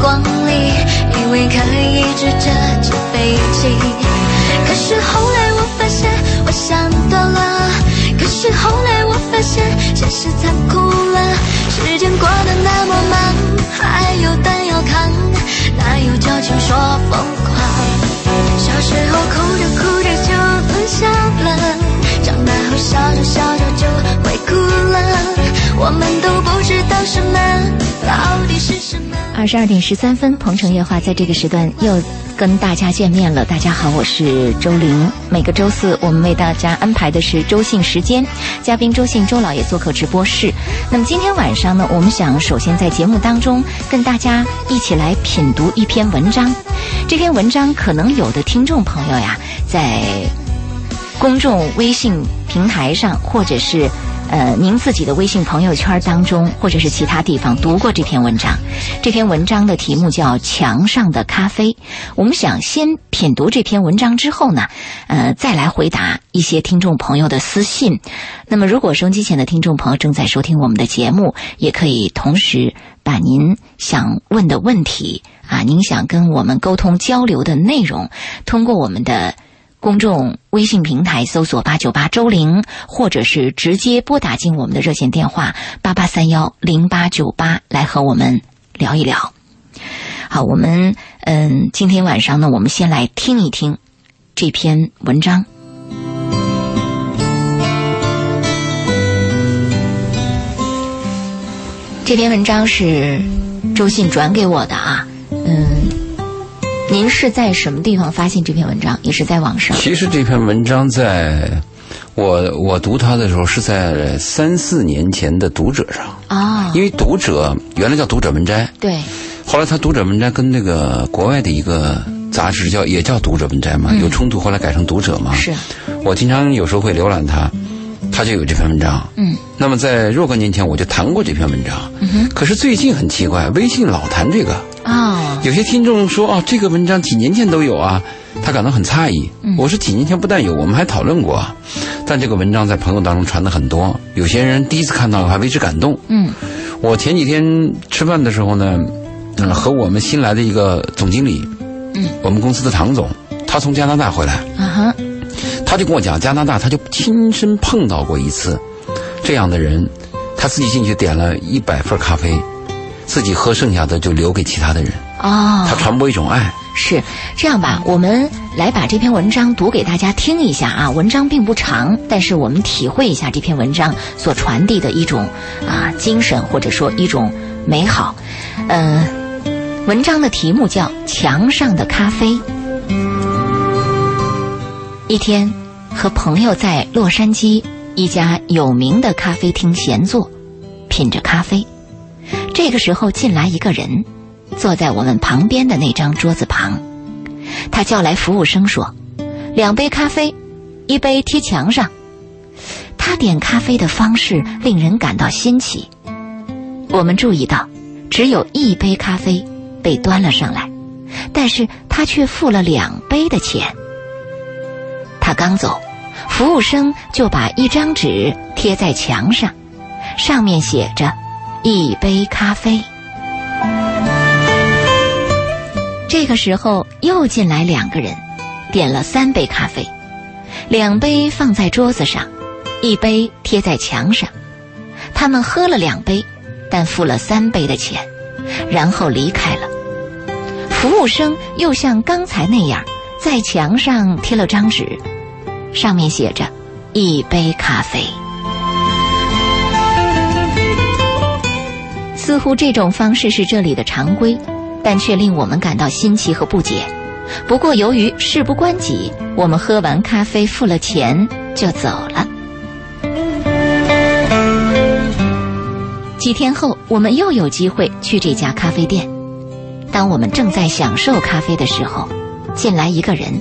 光里，以为可以指着纸飞机。可是后来我发现，我想多了。可是后来我发现，现实残酷了。时间过得那么慢，还有弹要扛，哪有矫情说疯狂？小时候哭着哭着就能笑了，长大后笑着笑着就会哭了。我们都不知道什么到底是什么。二十二点十三分，鹏城夜话在这个时段又跟大家见面了。大家好，我是周玲。每个周四，我们为大家安排的是周信时间，嘉宾周信周老爷做客直播室。那么今天晚上呢，我们想首先在节目当中跟大家一起来品读一篇文章。这篇文章可能有的听众朋友呀，在公众微信平台上，或者是。呃，您自己的微信朋友圈当中，或者是其他地方读过这篇文章。这篇文章的题目叫《墙上的咖啡》。我们想先品读这篇文章之后呢，呃，再来回答一些听众朋友的私信。那么，如果收音机前的听众朋友正在收听我们的节目，也可以同时把您想问的问题啊，您想跟我们沟通交流的内容，通过我们的。公众微信平台搜索八九八周玲，或者是直接拨打进我们的热线电话八八三幺零八九八来和我们聊一聊。好，我们嗯，今天晚上呢，我们先来听一听这篇文章。这篇文章是周信转给我的啊，嗯。您是在什么地方发现这篇文章？也是在网上？其实这篇文章在我我读它的时候是在三四年前的读者上啊，因为读者原来叫读者文摘，对，后来他读者文摘跟那个国外的一个杂志叫也叫读者文摘嘛，有冲突，后来改成读者嘛。是，我经常有时候会浏览它，它就有这篇文章。嗯，那么在若干年前我就谈过这篇文章，嗯，可是最近很奇怪，微信老谈这个。啊，有些听众说啊，这个文章几年前都有啊，他感到很诧异。我说几年前不但有，我们还讨论过，但这个文章在朋友当中传的很多，有些人第一次看到还为之感动。嗯，我前几天吃饭的时候呢，嗯，和我们新来的一个总经理，嗯，我们公司的唐总，他从加拿大回来，啊哈，他就跟我讲，加拿大他就亲身碰到过一次这样的人，他自己进去点了一百份咖啡。自己喝剩下的就留给其他的人哦，他传播一种爱。是这样吧？我们来把这篇文章读给大家听一下啊。文章并不长，但是我们体会一下这篇文章所传递的一种啊精神，或者说一种美好。嗯，文章的题目叫《墙上的咖啡》。一天，和朋友在洛杉矶一家有名的咖啡厅闲坐，品着咖啡。这个时候进来一个人，坐在我们旁边的那张桌子旁。他叫来服务生说：“两杯咖啡，一杯贴墙上。”他点咖啡的方式令人感到新奇。我们注意到，只有一杯咖啡被端了上来，但是他却付了两杯的钱。他刚走，服务生就把一张纸贴在墙上，上面写着。一杯咖啡。这个时候又进来两个人，点了三杯咖啡，两杯放在桌子上，一杯贴在墙上。他们喝了两杯，但付了三杯的钱，然后离开了。服务生又像刚才那样，在墙上贴了张纸，上面写着“一杯咖啡”。似乎这种方式是这里的常规，但却令我们感到新奇和不解。不过由于事不关己，我们喝完咖啡付了钱就走了。几天后，我们又有机会去这家咖啡店。当我们正在享受咖啡的时候，进来一个人。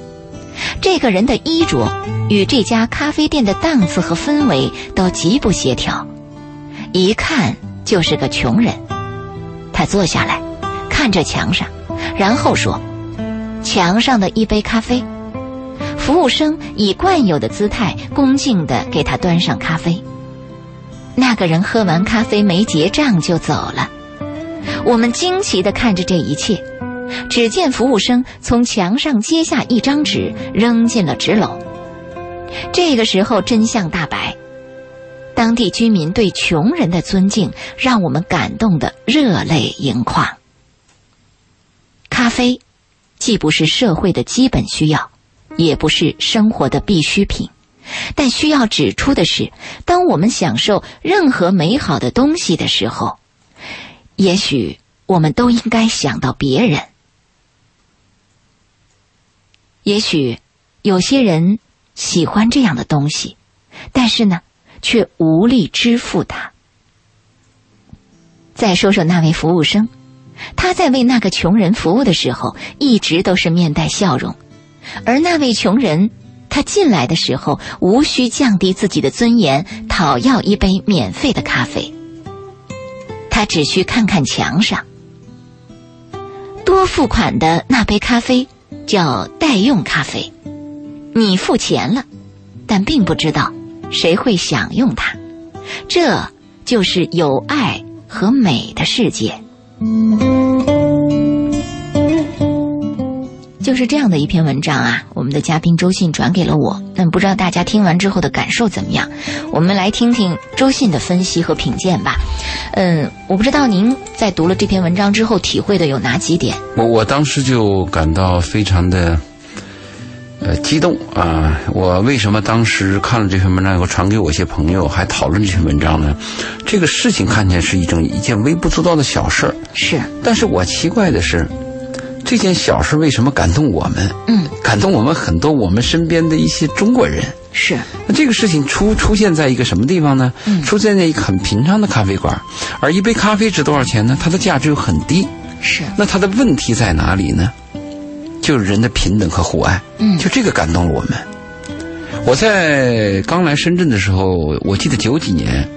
这个人的衣着与这家咖啡店的档次和氛围都极不协调，一看。就是个穷人，他坐下来，看着墙上，然后说：“墙上的一杯咖啡。”服务生以惯有的姿态恭敬地给他端上咖啡。那个人喝完咖啡没结账就走了。我们惊奇地看着这一切，只见服务生从墙上揭下一张纸，扔进了纸篓。这个时候，真相大白。当地居民对穷人的尊敬，让我们感动得热泪盈眶。咖啡，既不是社会的基本需要，也不是生活的必需品，但需要指出的是，当我们享受任何美好的东西的时候，也许我们都应该想到别人。也许有些人喜欢这样的东西，但是呢？却无力支付他。再说说那位服务生，他在为那个穷人服务的时候，一直都是面带笑容；而那位穷人，他进来的时候，无需降低自己的尊严，讨要一杯免费的咖啡。他只需看看墙上多付款的那杯咖啡，叫代用咖啡。你付钱了，但并不知道。谁会享用它？这就是有爱和美的世界。就是这样的一篇文章啊，我们的嘉宾周信转给了我，但不知道大家听完之后的感受怎么样？我们来听听周信的分析和品鉴吧。嗯，我不知道您在读了这篇文章之后体会的有哪几点？我我当时就感到非常的。呃，激动啊！我为什么当时看了这篇文章以后传给我一些朋友，还讨论这篇文章呢？这个事情看起来是一种一件微不足道的小事儿，是。但是我奇怪的是，这件小事为什么感动我们？嗯，感动我们很多我们身边的一些中国人。是。那这个事情出出现在一个什么地方呢？嗯，出现在一个很平常的咖啡馆，而一杯咖啡值多少钱呢？它的价值又很低。是。那它的问题在哪里呢？就是人的平等和互爱，嗯，就这个感动了我们。我在刚来深圳的时候，我记得九几年，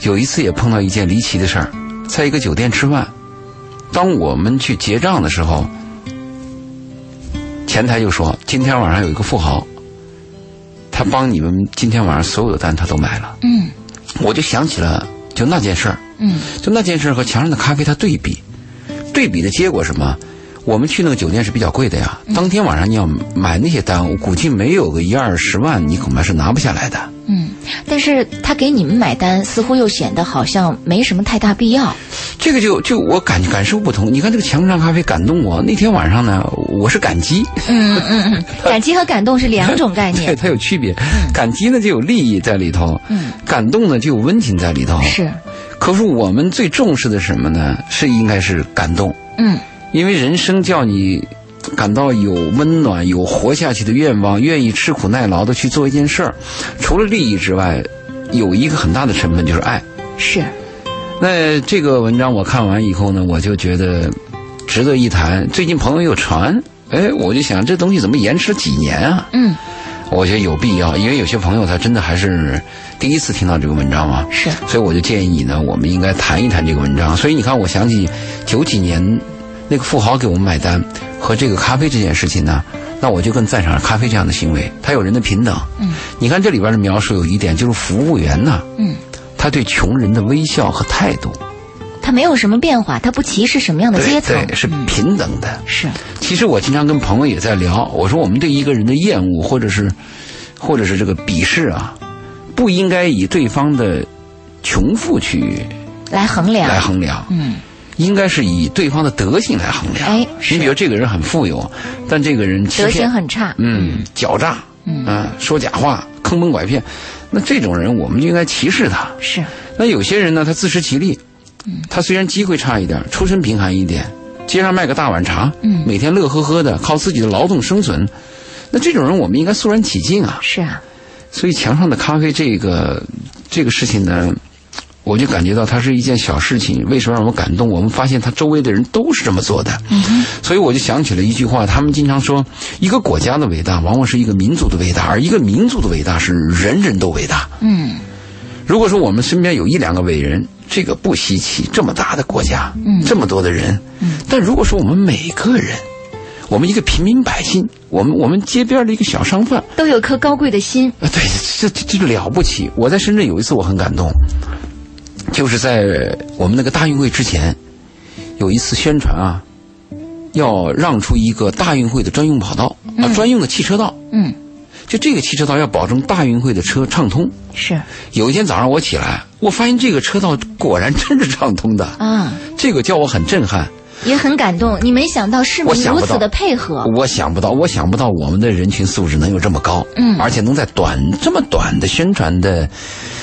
有一次也碰到一件离奇的事儿，在一个酒店吃饭，当我们去结账的时候，前台就说今天晚上有一个富豪，他帮你们今天晚上所有的单他都买了，嗯，我就想起了就那件事儿，嗯，就那件事儿和墙上的咖啡它对比，对比的结果什么？我们去那个酒店是比较贵的呀。当天晚上你要买那些单，我估计没有个一二十万，你恐怕是拿不下来的。嗯，但是他给你们买单，似乎又显得好像没什么太大必要。这个就就我感感受不同。你看这个墙上咖啡感动我，那天晚上呢，我是感激。嗯嗯嗯，感激和感动是两种概念，对，它有区别。感激呢就有利益在里头，嗯，感动呢就有温情在里头。是，可是我们最重视的什么呢？是应该是感动。嗯。因为人生叫你感到有温暖、有活下去的愿望，愿意吃苦耐劳的去做一件事儿，除了利益之外，有一个很大的成分就是爱。是。那这个文章我看完以后呢，我就觉得值得一谈。最近朋友又传，哎，我就想这东西怎么延迟了几年啊？嗯。我觉得有必要，因为有些朋友他真的还是第一次听到这个文章嘛。是。所以我就建议你呢，我们应该谈一谈这个文章。所以你看，我想起九几年。那个富豪给我们买单和这个咖啡这件事情呢，那我就更赞赏咖啡这样的行为。他有人的平等。嗯，你看这里边的描述有一点，就是服务员呢，嗯，他对穷人的微笑和态度，他没有什么变化，他不歧视什么样的阶层，对，是平等的。是。其实我经常跟朋友也在聊，我说我们对一个人的厌恶或者是，或者是这个鄙视啊，不应该以对方的穷富去来衡量，来衡量。嗯。应该是以对方的德行来衡量。哎，你比如这个人很富有，但这个人德行很差，嗯，狡诈，嗯，说假话，坑蒙拐骗，那这种人我们就应该歧视他。是。那有些人呢，他自食其力，嗯，他虽然机会差一点，出身贫寒一点，街上卖个大碗茶，嗯，每天乐呵呵的靠自己的劳动生存，那这种人我们应该肃然起敬啊。是啊。所以墙上的咖啡这个这个事情呢。我就感觉到它是一件小事情，为什么让我感动？我们发现他周围的人都是这么做的，所以我就想起了一句话，他们经常说，一个国家的伟大，往往是一个民族的伟大，而一个民族的伟大是人人都伟大。嗯，如果说我们身边有一两个伟人，这个不稀奇，这么大的国家，嗯，这么多的人，嗯，但如果说我们每个人，我们一个平民百姓，我们我们街边的一个小商贩，都有颗高贵的心，啊，对，这这这了不起。我在深圳有一次，我很感动。就是在我们那个大运会之前，有一次宣传啊，要让出一个大运会的专用跑道啊，专用的汽车道。嗯。就这个汽车道要保证大运会的车畅通。是。有一天早上我起来，我发现这个车道果然真是畅通的。啊。这个叫我很震撼。也很感动。你没想到市民如此的配合。我想不到，我想不到我们的人群素质能有这么高。嗯。而且能在短这么短的宣传的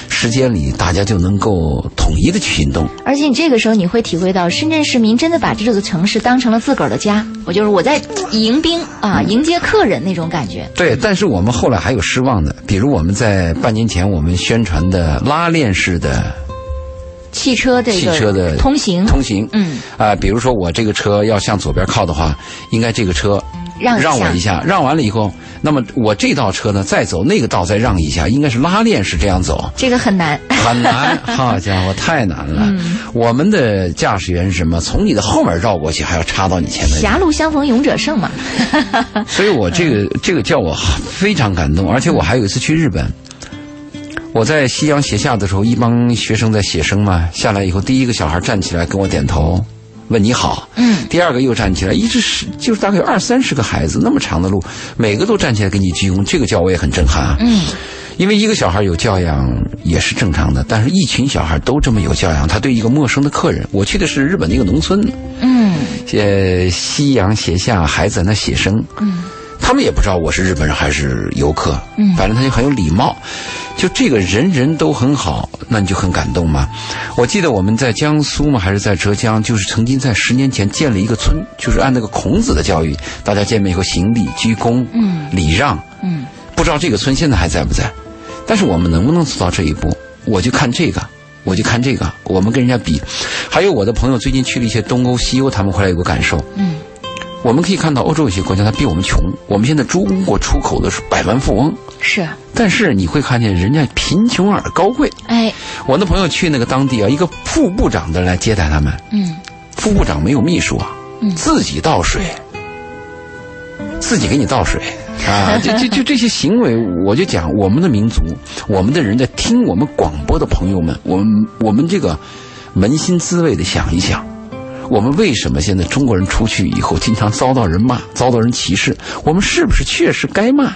时间里，大家就能够统一的去行动。而且你这个时候你会体会到，深圳市民真的把这座城市当成了自个儿的家。我就是我在迎宾啊，迎接客人那种感觉。对，但是我们后来还有失望的，比如我们在半年前我们宣传的拉链式的汽车的汽车的通行通行，嗯啊，比如说我这个车要向左边靠的话，应该这个车让让我一下，让完了以后。那么我这道车呢，再走那个道再让一下，应该是拉链是这样走。这个很难，很难，好家伙，太难了。我们的驾驶员是什么？从你的后面绕过去，还要插到你前面。狭路相逢勇者胜嘛。所以我这个这个叫我非常感动，而且我还有一次去日本，我在夕阳斜下的时候，一帮学生在写生嘛，下来以后，第一个小孩站起来跟我点头。问你好，嗯，第二个又站起来，一直是就是大概有二三十个孩子，那么长的路，每个都站起来给你鞠躬，这个叫我也很震撼啊，嗯，因为一个小孩有教养也是正常的，但是一群小孩都这么有教养，他对一个陌生的客人，我去的是日本的一个农村，嗯，呃，夕阳斜下，孩子在那写生，嗯。他们也不知道我是日本人还是游客，嗯，反正他就很有礼貌，就这个人人都很好，那你就很感动嘛。我记得我们在江苏嘛，还是在浙江，就是曾经在十年前建了一个村，就是按那个孔子的教育，大家见面以后行礼、鞠躬、嗯，礼让，嗯，不知道这个村现在还在不在？但是我们能不能做到这一步？我就看这个，我就看这个，我们跟人家比。还有我的朋友最近去了一些东欧、西欧，他们回来有个感受，嗯。我们可以看到，欧洲有些国家它比我们穷。我们现在中国出口的是百万富翁，是。但是你会看见人家贫穷而高贵。哎，我的朋友去那个当地啊，一个副部长的来接待他们。嗯，副部长没有秘书啊，自己倒水，自己给你倒水啊。就就就这些行为，我就讲我们的民族，我们的人在听我们广播的朋友们，我们我们这个扪心自问的想一想。我们为什么现在中国人出去以后经常遭到人骂、遭到人歧视？我们是不是确实该骂？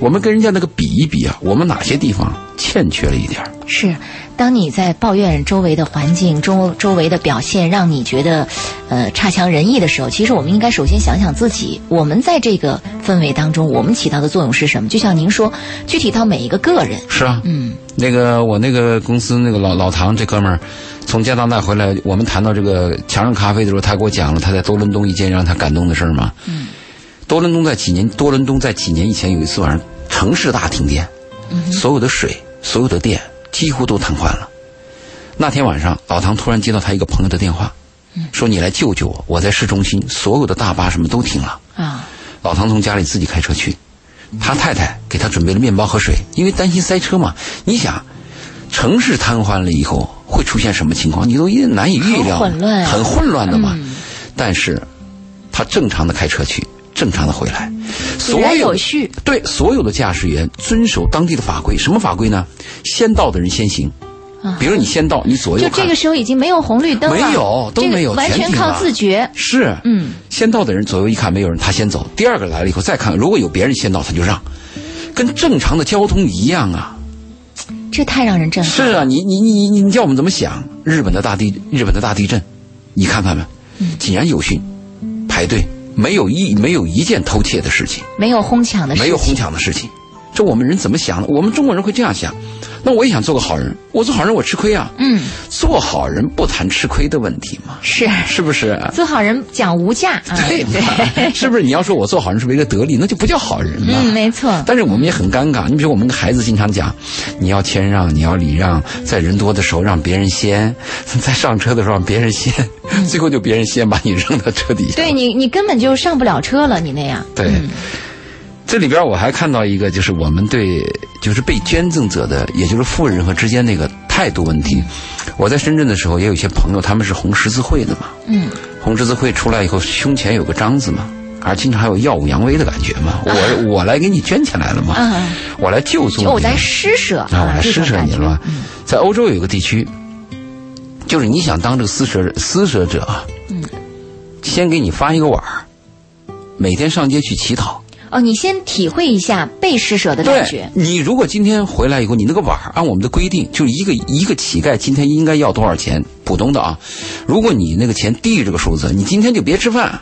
我们跟人家那个比一比啊，我们哪些地方欠缺了一点？是，当你在抱怨周围的环境、周周围的表现让你觉得，呃，差强人意的时候，其实我们应该首先想想自己，我们在这个氛围当中，我们起到的作用是什么？就像您说，具体到每一个个人。是啊，嗯，那个我那个公司那个老老唐这哥们儿。从加拿大回来，我们谈到这个墙上咖啡的时候，他给我讲了他在多伦多一件让他感动的事儿嘛。嗯，多伦多在几年，多伦多在几年以前有一次晚上城市大停电，所有的水、所有的电几乎都瘫痪了。那天晚上，老唐突然接到他一个朋友的电话，说你来救救我，我在市中心，所有的大巴什么都停了。啊，老唐从家里自己开车去，他太太给他准备了面包和水，因为担心塞车嘛。你想，城市瘫痪了以后。会出现什么情况？你都也难以预料，很混乱，很混乱的嘛。但是，他正常的开车去，正常的回来，所有序。对，所有的驾驶员遵守当地的法规。什么法规呢？先到的人先行。比如你先到，你左右就这个时候已经没有红绿灯了，没有都没有，完全靠自觉。是，嗯，先到的人左右一看没有人，他先走。第二个来了以后再看，如果有别人先到，他就让，跟正常的交通一样啊。这太让人震撼。是啊，你你你你你叫我们怎么想？日本的大地，日本的大地震，你看看吧，井然有序，排队，没有一没有一件偷窃的事情，没有哄抢的事情，没有哄抢的事情。这我们人怎么想的？我们中国人会这样想。那我也想做个好人，我做好人我吃亏啊。嗯，做好人不谈吃亏的问题嘛。是，是不是？做好人讲无价。对对，是不是？你要说我做好人是为了得利，那就不叫好人了。嗯，没错。但是我们也很尴尬。你比如我们的孩子经常讲，你要谦让，你要礼让，在人多的时候让别人先，在上车的时候让别人先，最后就别人先把你扔到车底下。对你，你根本就上不了车了，你那样。对。这里边我还看到一个，就是我们对就是被捐赠者的，也就是富人和之间那个态度问题。我在深圳的时候，也有一些朋友，他们是红十字会的嘛。嗯。红十字会出来以后，胸前有个章子嘛，而经常还有耀武扬威的感觉嘛。我我来给你捐钱来了嘛。嗯。我来救助你。我来施舍。啊，我来施舍你了。在欧洲有一个地区，就是你想当这个施舍施舍者啊，嗯，先给你发一个碗儿，每天上街去乞讨。哦，你先体会一下被施舍的感觉。你如果今天回来以后，你那个碗儿按我们的规定，就是一个一个乞丐今天应该要多少钱？普通的啊，如果你那个钱低于这个数字，你今天就别吃饭，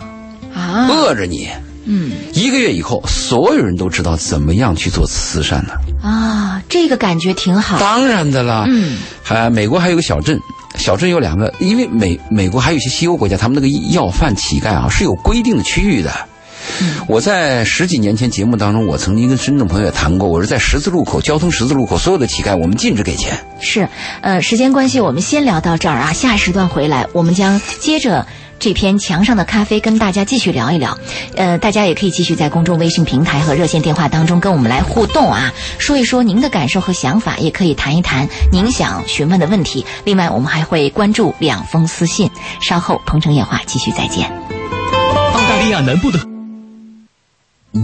啊，饿着你。嗯，一个月以后，所有人都知道怎么样去做慈善了。啊，这个感觉挺好。当然的啦。嗯，还美国还有个小镇，小镇有两个，因为美美国还有一些西欧国家，他们那个要饭乞丐啊是有规定的区域的。我在十几年前节目当中，我曾经跟深圳朋友也谈过，我是在十字路口交通十字路口，所有的乞丐我们禁止给钱。是，呃，时间关系，我们先聊到这儿啊，下时段回来，我们将接着这篇墙上的咖啡跟大家继续聊一聊。呃，大家也可以继续在公众微信平台和热线电话当中跟我们来互动啊，说一说您的感受和想法，也可以谈一谈您想询问的问题。另外，我们还会关注两封私信。稍后，鹏城夜话继续再见。澳大利亚南部的。鹏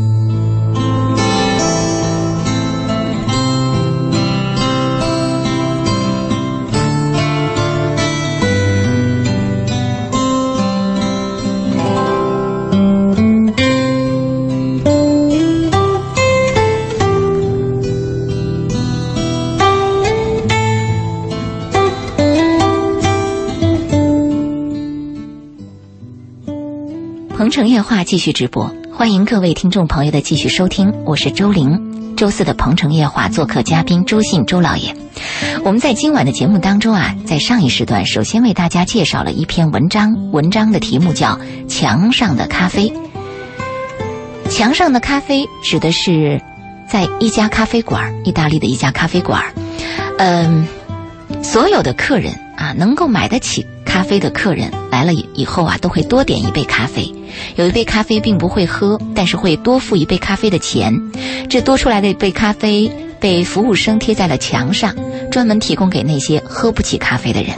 城夜话继续直播。欢迎各位听众朋友的继续收听，我是周玲。周四的鹏城夜话做客嘉宾周信周老爷。我们在今晚的节目当中啊，在上一时段首先为大家介绍了一篇文章，文章的题目叫《墙上的咖啡》。墙上的咖啡指的是在一家咖啡馆，意大利的一家咖啡馆，嗯，所有的客人啊，能够买得起咖啡的客人来了以后啊，都会多点一杯咖啡。有一杯咖啡并不会喝，但是会多付一杯咖啡的钱。这多出来的一杯咖啡被服务生贴在了墙上，专门提供给那些喝不起咖啡的人。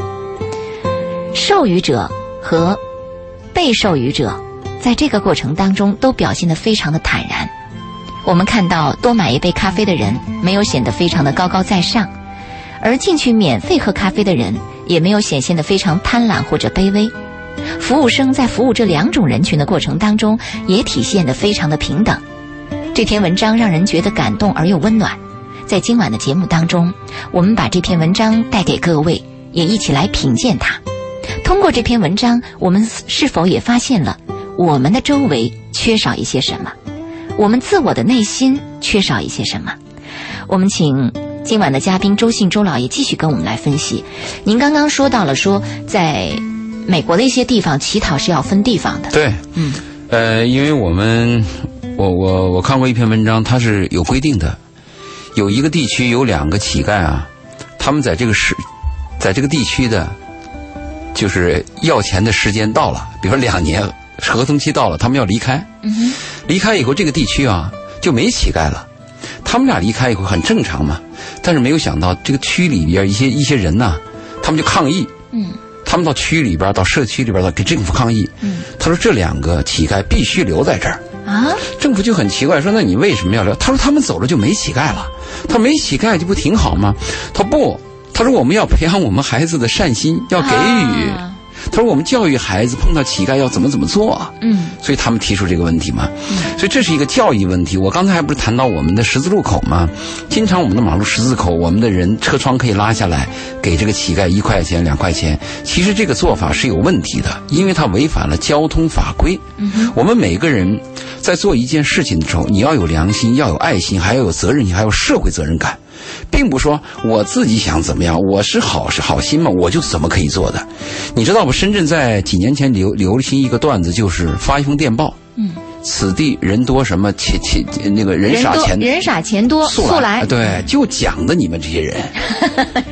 授予者和被授予者在这个过程当中都表现得非常的坦然。我们看到多买一杯咖啡的人没有显得非常的高高在上，而进去免费喝咖啡的人也没有显现得非常贪婪或者卑微。服务生在服务这两种人群的过程当中，也体现得非常的平等。这篇文章让人觉得感动而又温暖。在今晚的节目当中，我们把这篇文章带给各位，也一起来品鉴它。通过这篇文章，我们是否也发现了我们的周围缺少一些什么？我们自我的内心缺少一些什么？我们请今晚的嘉宾周信周老爷继续跟我们来分析。您刚刚说到了说在。美国的一些地方乞讨是要分地方的。对，嗯，呃，因为我们，我我我看过一篇文章，它是有规定的，有一个地区有两个乞丐啊，他们在这个时，在这个地区的，就是要钱的时间到了，比如说两年合同期到了，他们要离开，嗯哼，离开以后这个地区啊就没乞丐了，他们俩离开以后很正常嘛，但是没有想到这个区里边一些一些人呐，他们就抗议，嗯。他们到区里边，到社区里边到，给政府抗议。嗯，他说这两个乞丐必须留在这儿。啊，政府就很奇怪，说那你为什么要留？他说他们走了就没乞丐了。他没乞丐就不挺好吗？他不，他说我们要培养我们孩子的善心，要给予。他说：“我们教育孩子碰到乞丐要怎么怎么做？嗯，所以他们提出这个问题嘛。所以这是一个教育问题。我刚才还不是谈到我们的十字路口吗？经常我们的马路十字口，我们的人车窗可以拉下来，给这个乞丐一块钱、两块钱。其实这个做法是有问题的，因为它违反了交通法规。嗯我们每个人在做一件事情的时候，你要有良心，要有爱心，还要有责任心，还有社会责任感。”并不说我自己想怎么样，我是好是好心嘛，我就怎么可以做的。你知道不？深圳在几年前流流行一个段子，就是发一封电报。嗯。此地人多，什么钱钱那个人傻钱人傻钱多，速来对，就讲的你们这些人，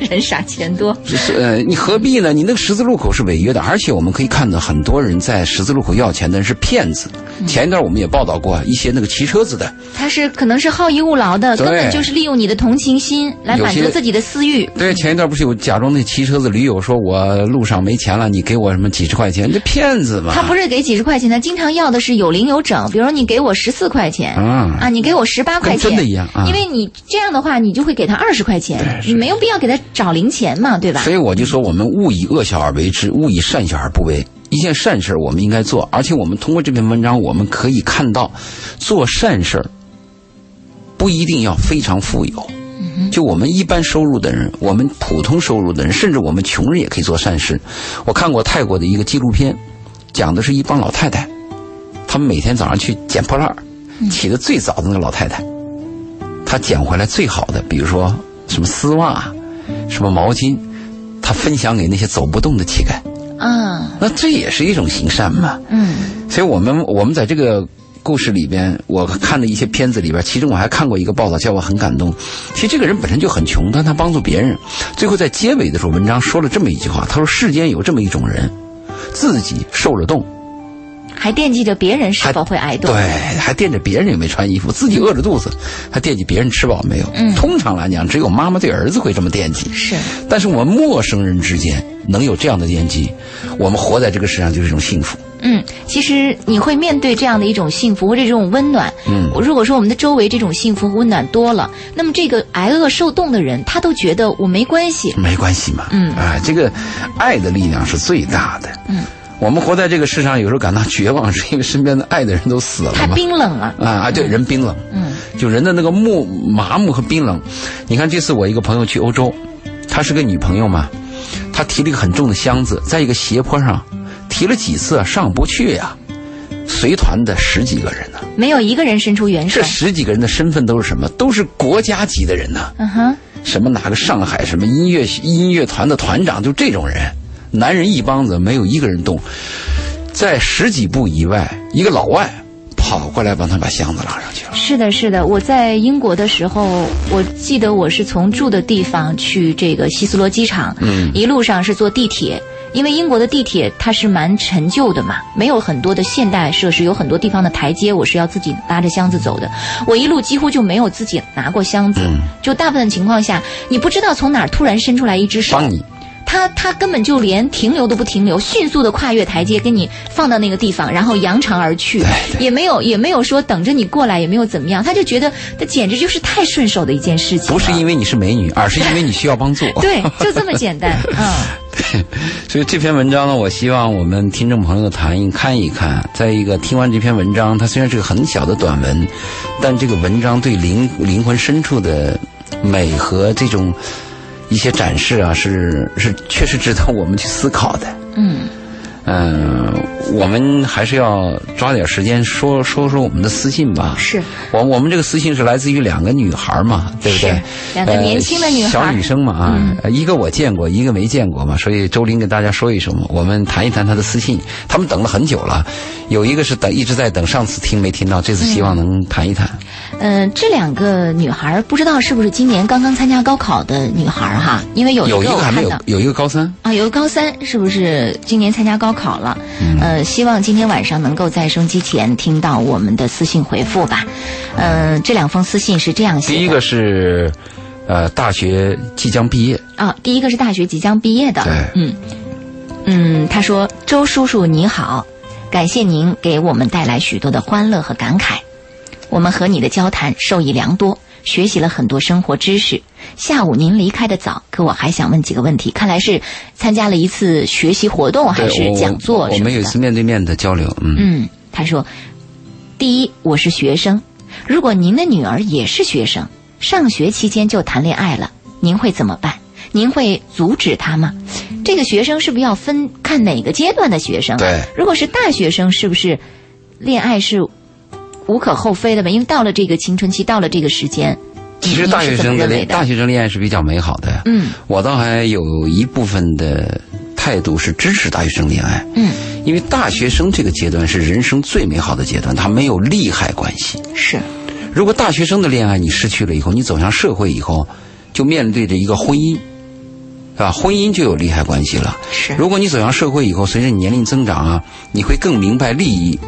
人傻钱多。是呃，你何必呢？你那个十字路口是违约的，而且我们可以看到很多人在十字路口要钱的人是骗子。前一段我们也报道过一些那个骑车子的，他是可能是好逸恶劳的，根本就是利用你的同情心来满足自己的私欲。对，前一段不是有假装那骑车子驴友说我路上没钱了，你给我什么几十块钱？这骗子嘛。他不是给几十块钱，他经常要的是有零有整。比如说，你给我十四块钱，啊，你给我十八块钱，真的一样啊！因为你这样的话，你就会给他二十块钱，你没有必要给他找零钱嘛，对吧？所以我就说，我们勿以恶小而为之，勿以善小而不为。一件善事我们应该做，而且我们通过这篇文章，我们可以看到，做善事不一定要非常富有。就我们一般收入的人，我们普通收入的人，甚至我们穷人也可以做善事。我看过泰国的一个纪录片，讲的是一帮老太太，他们每天早上去捡破烂起得最早的那个老太太，她捡回来最好的，比如说什么丝袜、什么毛巾，她分享给那些走不动的乞丐。啊，那这也是一种行善嘛。嗯，所以我们我们在这个。故事里边，我看的一些片子里边，其中我还看过一个报道，叫我很感动。其实这个人本身就很穷，但他帮助别人。最后在结尾的时候，文章说了这么一句话：“他说世间有这么一种人，自己受了冻，还惦记着别人是否会挨冻。对，还惦着别人有没有穿衣服，自己饿着肚子，还惦记别人吃饱没有。嗯，通常来讲，只有妈妈对儿子会这么惦记。是，但是我们陌生人之间能有这样的惦记，我们活在这个世上就是一种幸福。”嗯，其实你会面对这样的一种幸福或者这种温暖。嗯，如果说我们的周围这种幸福和温暖多了，那么这个挨饿受冻的人，他都觉得我没关系，没关系嘛。嗯，啊，这个爱的力量是最大的。嗯，我们活在这个世上，有时候感到绝望，是因为身边的爱的人都死了太冰冷了。啊啊，对，人冰冷。嗯，就人的那个木麻木和冰冷。你看这次我一个朋友去欧洲，他是个女朋友嘛，他提了一个很重的箱子，在一个斜坡上。提了几次上不去呀？随团的十几个人呢，没有一个人伸出援手。这十几个人的身份都是什么？都是国家级的人呢。嗯哼，什么哪个上海什么音乐音乐团的团长，就这种人，男人一帮子，没有一个人动。在十几步以外，一个老外跑过来帮他把箱子拉上去了。是的，是的，我在英国的时候，我记得我是从住的地方去这个希斯罗机场，嗯，一路上是坐地铁。因为英国的地铁它是蛮陈旧的嘛，没有很多的现代设施，有很多地方的台阶，我是要自己拉着箱子走的。我一路几乎就没有自己拿过箱子，就大部分情况下，你不知道从哪儿突然伸出来一只手，帮你。他他根本就连停留都不停留，迅速的跨越台阶，给你放到那个地方，然后扬长而去，也没有也没有说等着你过来，也没有怎么样，他就觉得这简直就是太顺手的一件事情。不是因为你是美女，而是因为你需要帮助。对，就这么简单。嗯。对，所以这篇文章呢，我希望我们听众朋友谈一看一看。再一个，听完这篇文章，它虽然是个很小的短文，但这个文章对灵灵魂深处的美和这种。一些展示啊，是是确实值得我们去思考的。嗯。嗯，我们还是要抓点时间说说说我们的私信吧。是，我我们这个私信是来自于两个女孩嘛，对不对？两个年轻的女孩，小女生嘛啊，一个我见过，一个没见过嘛，所以周林跟大家说一声嘛，我们谈一谈她的私信。他们等了很久了，有一个是等一直在等，上次听没听到，这次希望能谈一谈。嗯，这两个女孩不知道是不是今年刚刚参加高考的女孩哈？因为有有一个还没有，有一个高三啊，有个高三，是不是今年参加高？考了，呃，希望今天晚上能够在收音机前听到我们的私信回复吧。嗯，这两封私信是这样写的：第一个是，呃，大学即将毕业。啊，第一个是大学即将毕业的，对，嗯。嗯，他说：“周叔叔你好，感谢您给我们带来许多的欢乐和感慨，我们和你的交谈受益良多。”学习了很多生活知识。下午您离开的早，可我还想问几个问题。看来是参加了一次学习活动还是讲座？我们有一次面对面的交流。嗯嗯，他说：“第一，我是学生。如果您的女儿也是学生，上学期间就谈恋爱了，您会怎么办？您会阻止她吗？这个学生是不是要分看哪个阶段的学生？对，如果是大学生，是不是恋爱是？”无可厚非的吧，因为到了这个青春期，到了这个时间，其实大学生的恋，大学生恋爱是比较美好的。嗯，我倒还有一部分的态度是支持大学生恋爱。嗯，因为大学生这个阶段是人生最美好的阶段，他没有利害关系。是，如果大学生的恋爱你失去了以后，你走向社会以后，就面对着一个婚姻，是吧？婚姻就有利害关系了。是，如果你走向社会以后，随着你年龄增长啊，你会更明白利益。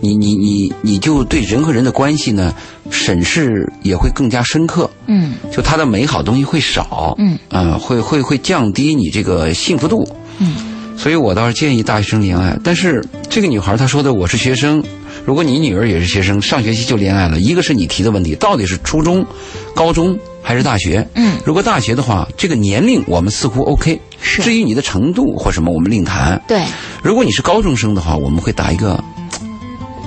你你你你就对人和人的关系呢，审视也会更加深刻。嗯，就它的美好东西会少。嗯，嗯，会会会降低你这个幸福度。嗯，所以我倒是建议大学生恋爱。但是这个女孩她说的我是学生，如果你女儿也是学生，上学期就恋爱了，一个是你提的问题，到底是初中、高中还是大学？嗯，如果大学的话，这个年龄我们似乎 OK。是。至于你的程度或什么，我们另谈。对。如果你是高中生的话，我们会打一个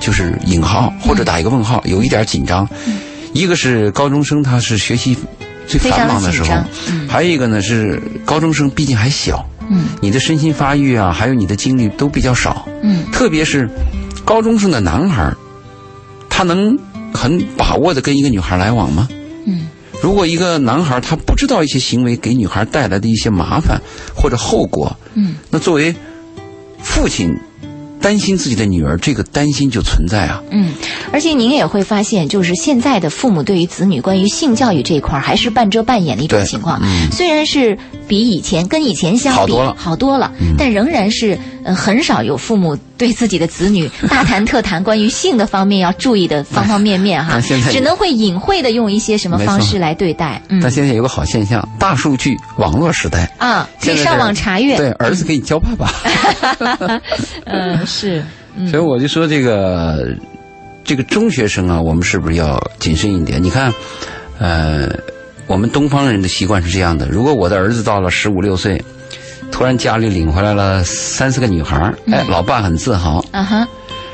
就是引号或者打一个问号，有一点紧张。一个是高中生，他是学习最繁忙的时候；还有一个呢是高中生，毕竟还小，嗯，你的身心发育啊，还有你的精力都比较少，嗯，特别是高中生的男孩，他能很把握的跟一个女孩来往吗？嗯，如果一个男孩他不知道一些行为给女孩带来的一些麻烦或者后果，嗯，那作为父亲。担心自己的女儿，这个担心就存在啊。嗯，而且您也会发现，就是现在的父母对于子女关于性教育这一块还是半遮半掩的一种情况。嗯，虽然是比以前跟以前相比好多了，好多了，但仍然是呃很少有父母对自己的子女 大谈特谈关于性的方面要注意的方方面面哈。只能会隐晦的用一些什么方式来对待。但现在有个好现象，大数据网络时代啊，可以上网查阅。对，儿子可以教爸爸。嗯。是，所以我就说这个，这个中学生啊，我们是不是要谨慎一点？你看，呃，我们东方人的习惯是这样的：如果我的儿子到了十五六岁，突然家里领回来了三四个女孩哎，老爸很自豪。啊哈。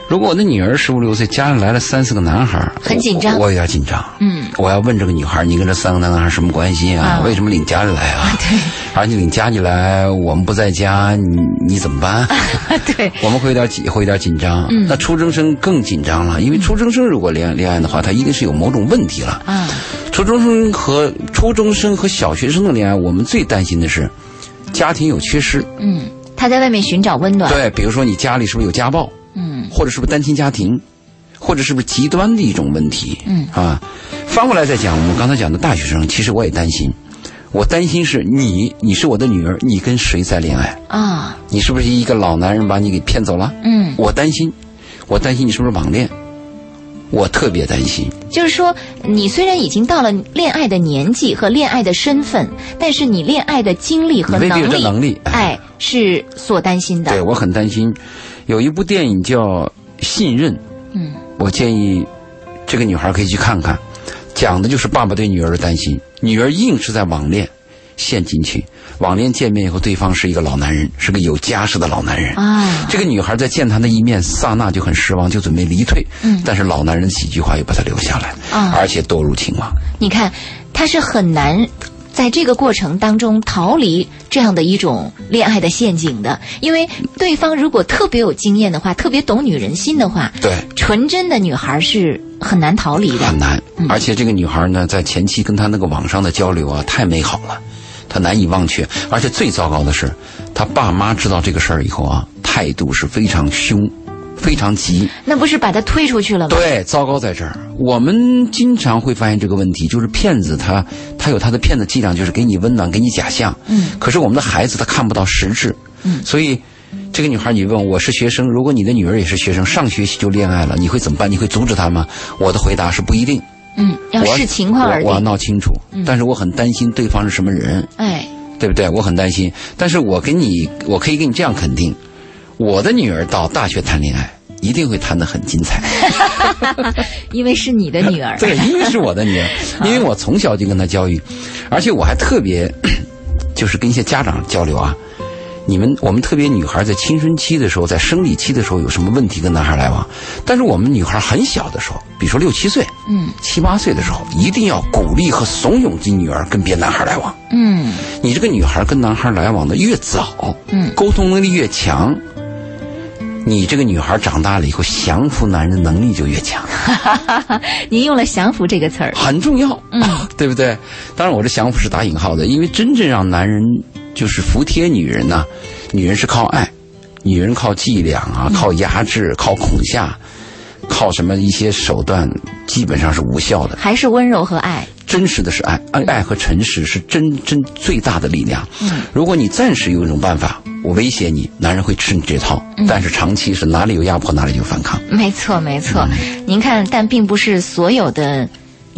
如果我的女儿十五六岁，家里来了三四个男孩很紧张，我有点紧张。嗯，我要问这个女孩，你跟这三个男孩什么关系啊？为什么领家里来啊？对，而且领家里来，我们不在家，你你怎么办？对，我们会有点紧，会有点紧张。嗯，那初中生更紧张了，因为初中生如果恋恋爱的话，他一定是有某种问题了。啊，初中生和初中生和小学生的恋爱，我们最担心的是家庭有缺失。嗯，他在外面寻找温暖。对，比如说你家里是不是有家暴？嗯，或者是不是单亲家庭，或者是不是极端的一种问题？嗯，啊，翻过来再讲，我们刚才讲的大学生，其实我也担心，我担心是你，你是我的女儿，你跟谁在恋爱啊？你是不是一个老男人把你给骗走了？嗯，我担心，我担心你是不是网恋，我特别担心。就是说，你虽然已经到了恋爱的年纪和恋爱的身份，但是你恋爱的经历和能力，哎，是所担心的。对我很担心。有一部电影叫《信任》，嗯，我建议这个女孩可以去看看，讲的就是爸爸对女儿的担心。女儿硬是在网恋陷进去，网恋见面以后，对方是一个老男人，是个有家室的老男人啊。这个女孩在见他的一面，刹那就很失望，就准备离退。嗯，但是老男人几句话又把她留下来啊，而且堕入情网。你看，他是很难。在这个过程当中逃离这样的一种恋爱的陷阱的，因为对方如果特别有经验的话，特别懂女人心的话，对纯真的女孩是很难逃离的，很难。而且这个女孩呢，在前期跟他那个网上的交流啊，太美好了，她难以忘却。而且最糟糕的是，他爸妈知道这个事儿以后啊，态度是非常凶。非常急，那不是把他推出去了吗？对，糟糕在这儿。我们经常会发现这个问题，就是骗子他他有他的骗子伎俩，就是给你温暖，给你假象。嗯。可是我们的孩子他看不到实质。嗯。所以，这个女孩，你问我是学生，如果你的女儿也是学生，上学期就恋爱了，你会怎么办？你会阻止她吗？我的回答是不一定。嗯，要视情况而定。我要闹清楚。嗯。但是我很担心对方是什么人。哎。对不对？我很担心。但是我跟你，我可以跟你这样肯定。我的女儿到大学谈恋爱，一定会谈得很精彩 因为是你的女儿。对，因为是我的女儿，因为我从小就跟她教育，而且我还特别，就是跟一些家长交流啊。你们我们特别女孩在青春期的时候，在生理期的时候有什么问题跟男孩来往？但是我们女孩很小的时候，比如说六七岁、嗯七八岁的时候，一定要鼓励和怂恿你女儿跟别男孩来往。嗯，你这个女孩跟男孩来往的越早，嗯，沟通能力越强。你这个女孩长大了以后，降服男人能力就越强。您用了“降服”这个词儿，很重要，嗯，对不对？当然，我这“降服”是打引号的，因为真正让男人就是服帖女人呢，女人是靠爱，女人靠伎俩啊，靠压制，靠恐吓，靠什么一些手段，基本上是无效的。还是温柔和爱，真实的是爱，爱爱和诚实是真真最大的力量。嗯，如果你暂时有一种办法。我威胁你，男人会吃你这套，但是长期是哪里有压迫哪里就反抗。没错，没错。您看，但并不是所有的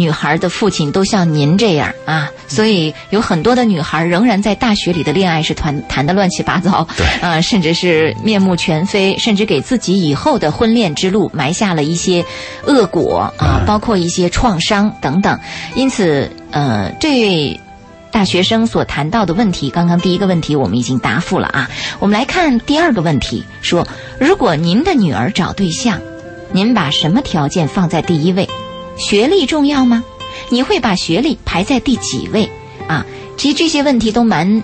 女孩的父亲都像您这样啊，所以有很多的女孩仍然在大学里的恋爱是谈谈的乱七八糟，对，啊，甚至是面目全非，甚至给自己以后的婚恋之路埋下了一些恶果啊，包括一些创伤等等。因此，呃，这位。大学生所谈到的问题。刚刚第一个问题我们已经答复了啊，我们来看第二个问题，说如果您的女儿找对象，您把什么条件放在第一位？学历重要吗？你会把学历排在第几位？啊，其实这些问题都蛮。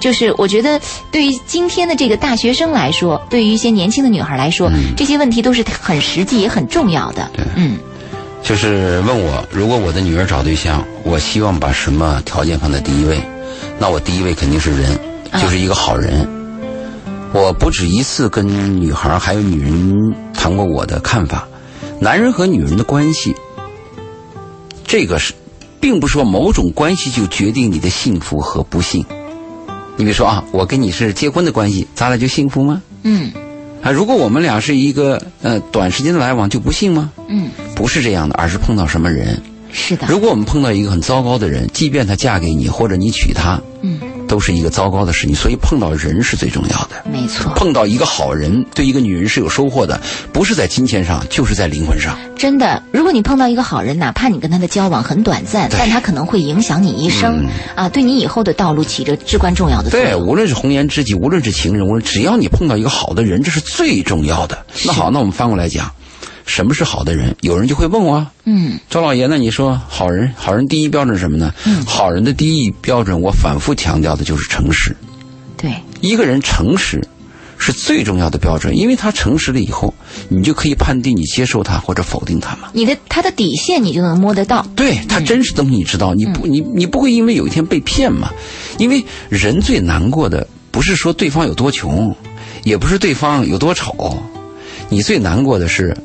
就是我觉得，对于今天的这个大学生来说，对于一些年轻的女孩来说，这些问题都是很实际也很重要的。对，嗯，就是问我，如果我的女儿找对象，我希望把什么条件放在第一位？那我第一位肯定是人，就是一个好人。我不止一次跟女孩还有女人谈过我的看法，男人和女人的关系，这个是，并不说某种关系就决定你的幸福和不幸。你比如说啊，我跟你是结婚的关系，咱俩就幸福吗？嗯。啊，如果我们俩是一个呃短时间的来往，就不幸吗？嗯。不是这样的，而是碰到什么人。是的。如果我们碰到一个很糟糕的人，即便她嫁给你或者你娶她，嗯。都是一个糟糕的事情，所以碰到人是最重要的。没错，碰到一个好人，对一个女人是有收获的，不是在金钱上，就是在灵魂上。真的，如果你碰到一个好人，哪怕你跟他的交往很短暂，但他可能会影响你一生啊，对你以后的道路起着至关重要的作用。对，无论是红颜知己，无论是情人，无论只要你碰到一个好的人，这是最重要的。那好，那我们翻过来讲。什么是好的人？有人就会问我，嗯，周老爷，那你说好人，好人第一标准是什么呢？嗯，好人的第一标准，我反复强调的就是诚实。对，一个人诚实是最重要的标准，因为他诚实了以后，你就可以判定你接受他或者否定他嘛。你的他的底线你就能摸得到。对他真实的东西你知道，你不你你不会因为有一天被骗嘛？因为人最难过的不是说对方有多穷，也不是对方有多丑，你最难过的是。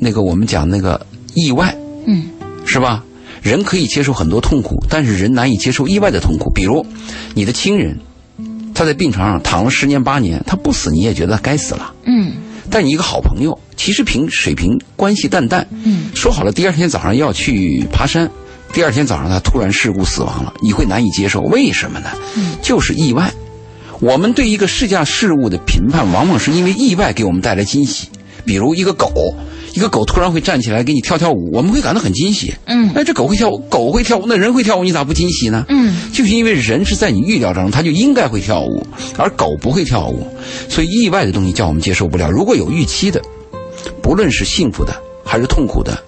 那个我们讲那个意外，嗯，是吧？人可以接受很多痛苦，但是人难以接受意外的痛苦。比如，你的亲人，他在病床上躺了十年八年，他不死你也觉得该死了，嗯。但你一个好朋友，其实平水平关系淡淡，嗯，说好了第二天早上要去爬山，第二天早上他突然事故死亡了，你会难以接受，为什么呢？嗯，就是意外。我们对一个世界事物的评判，往往是因为意外给我们带来惊喜，比如一个狗。一个狗突然会站起来给你跳跳舞，我们会感到很惊喜。嗯，哎，这狗会跳舞，狗会跳舞，那人会跳舞，你咋不惊喜呢？嗯，就是因为人是在你预料当中，他就应该会跳舞，而狗不会跳舞，所以意外的东西叫我们接受不了。如果有预期的，不论是幸福的还是痛苦的，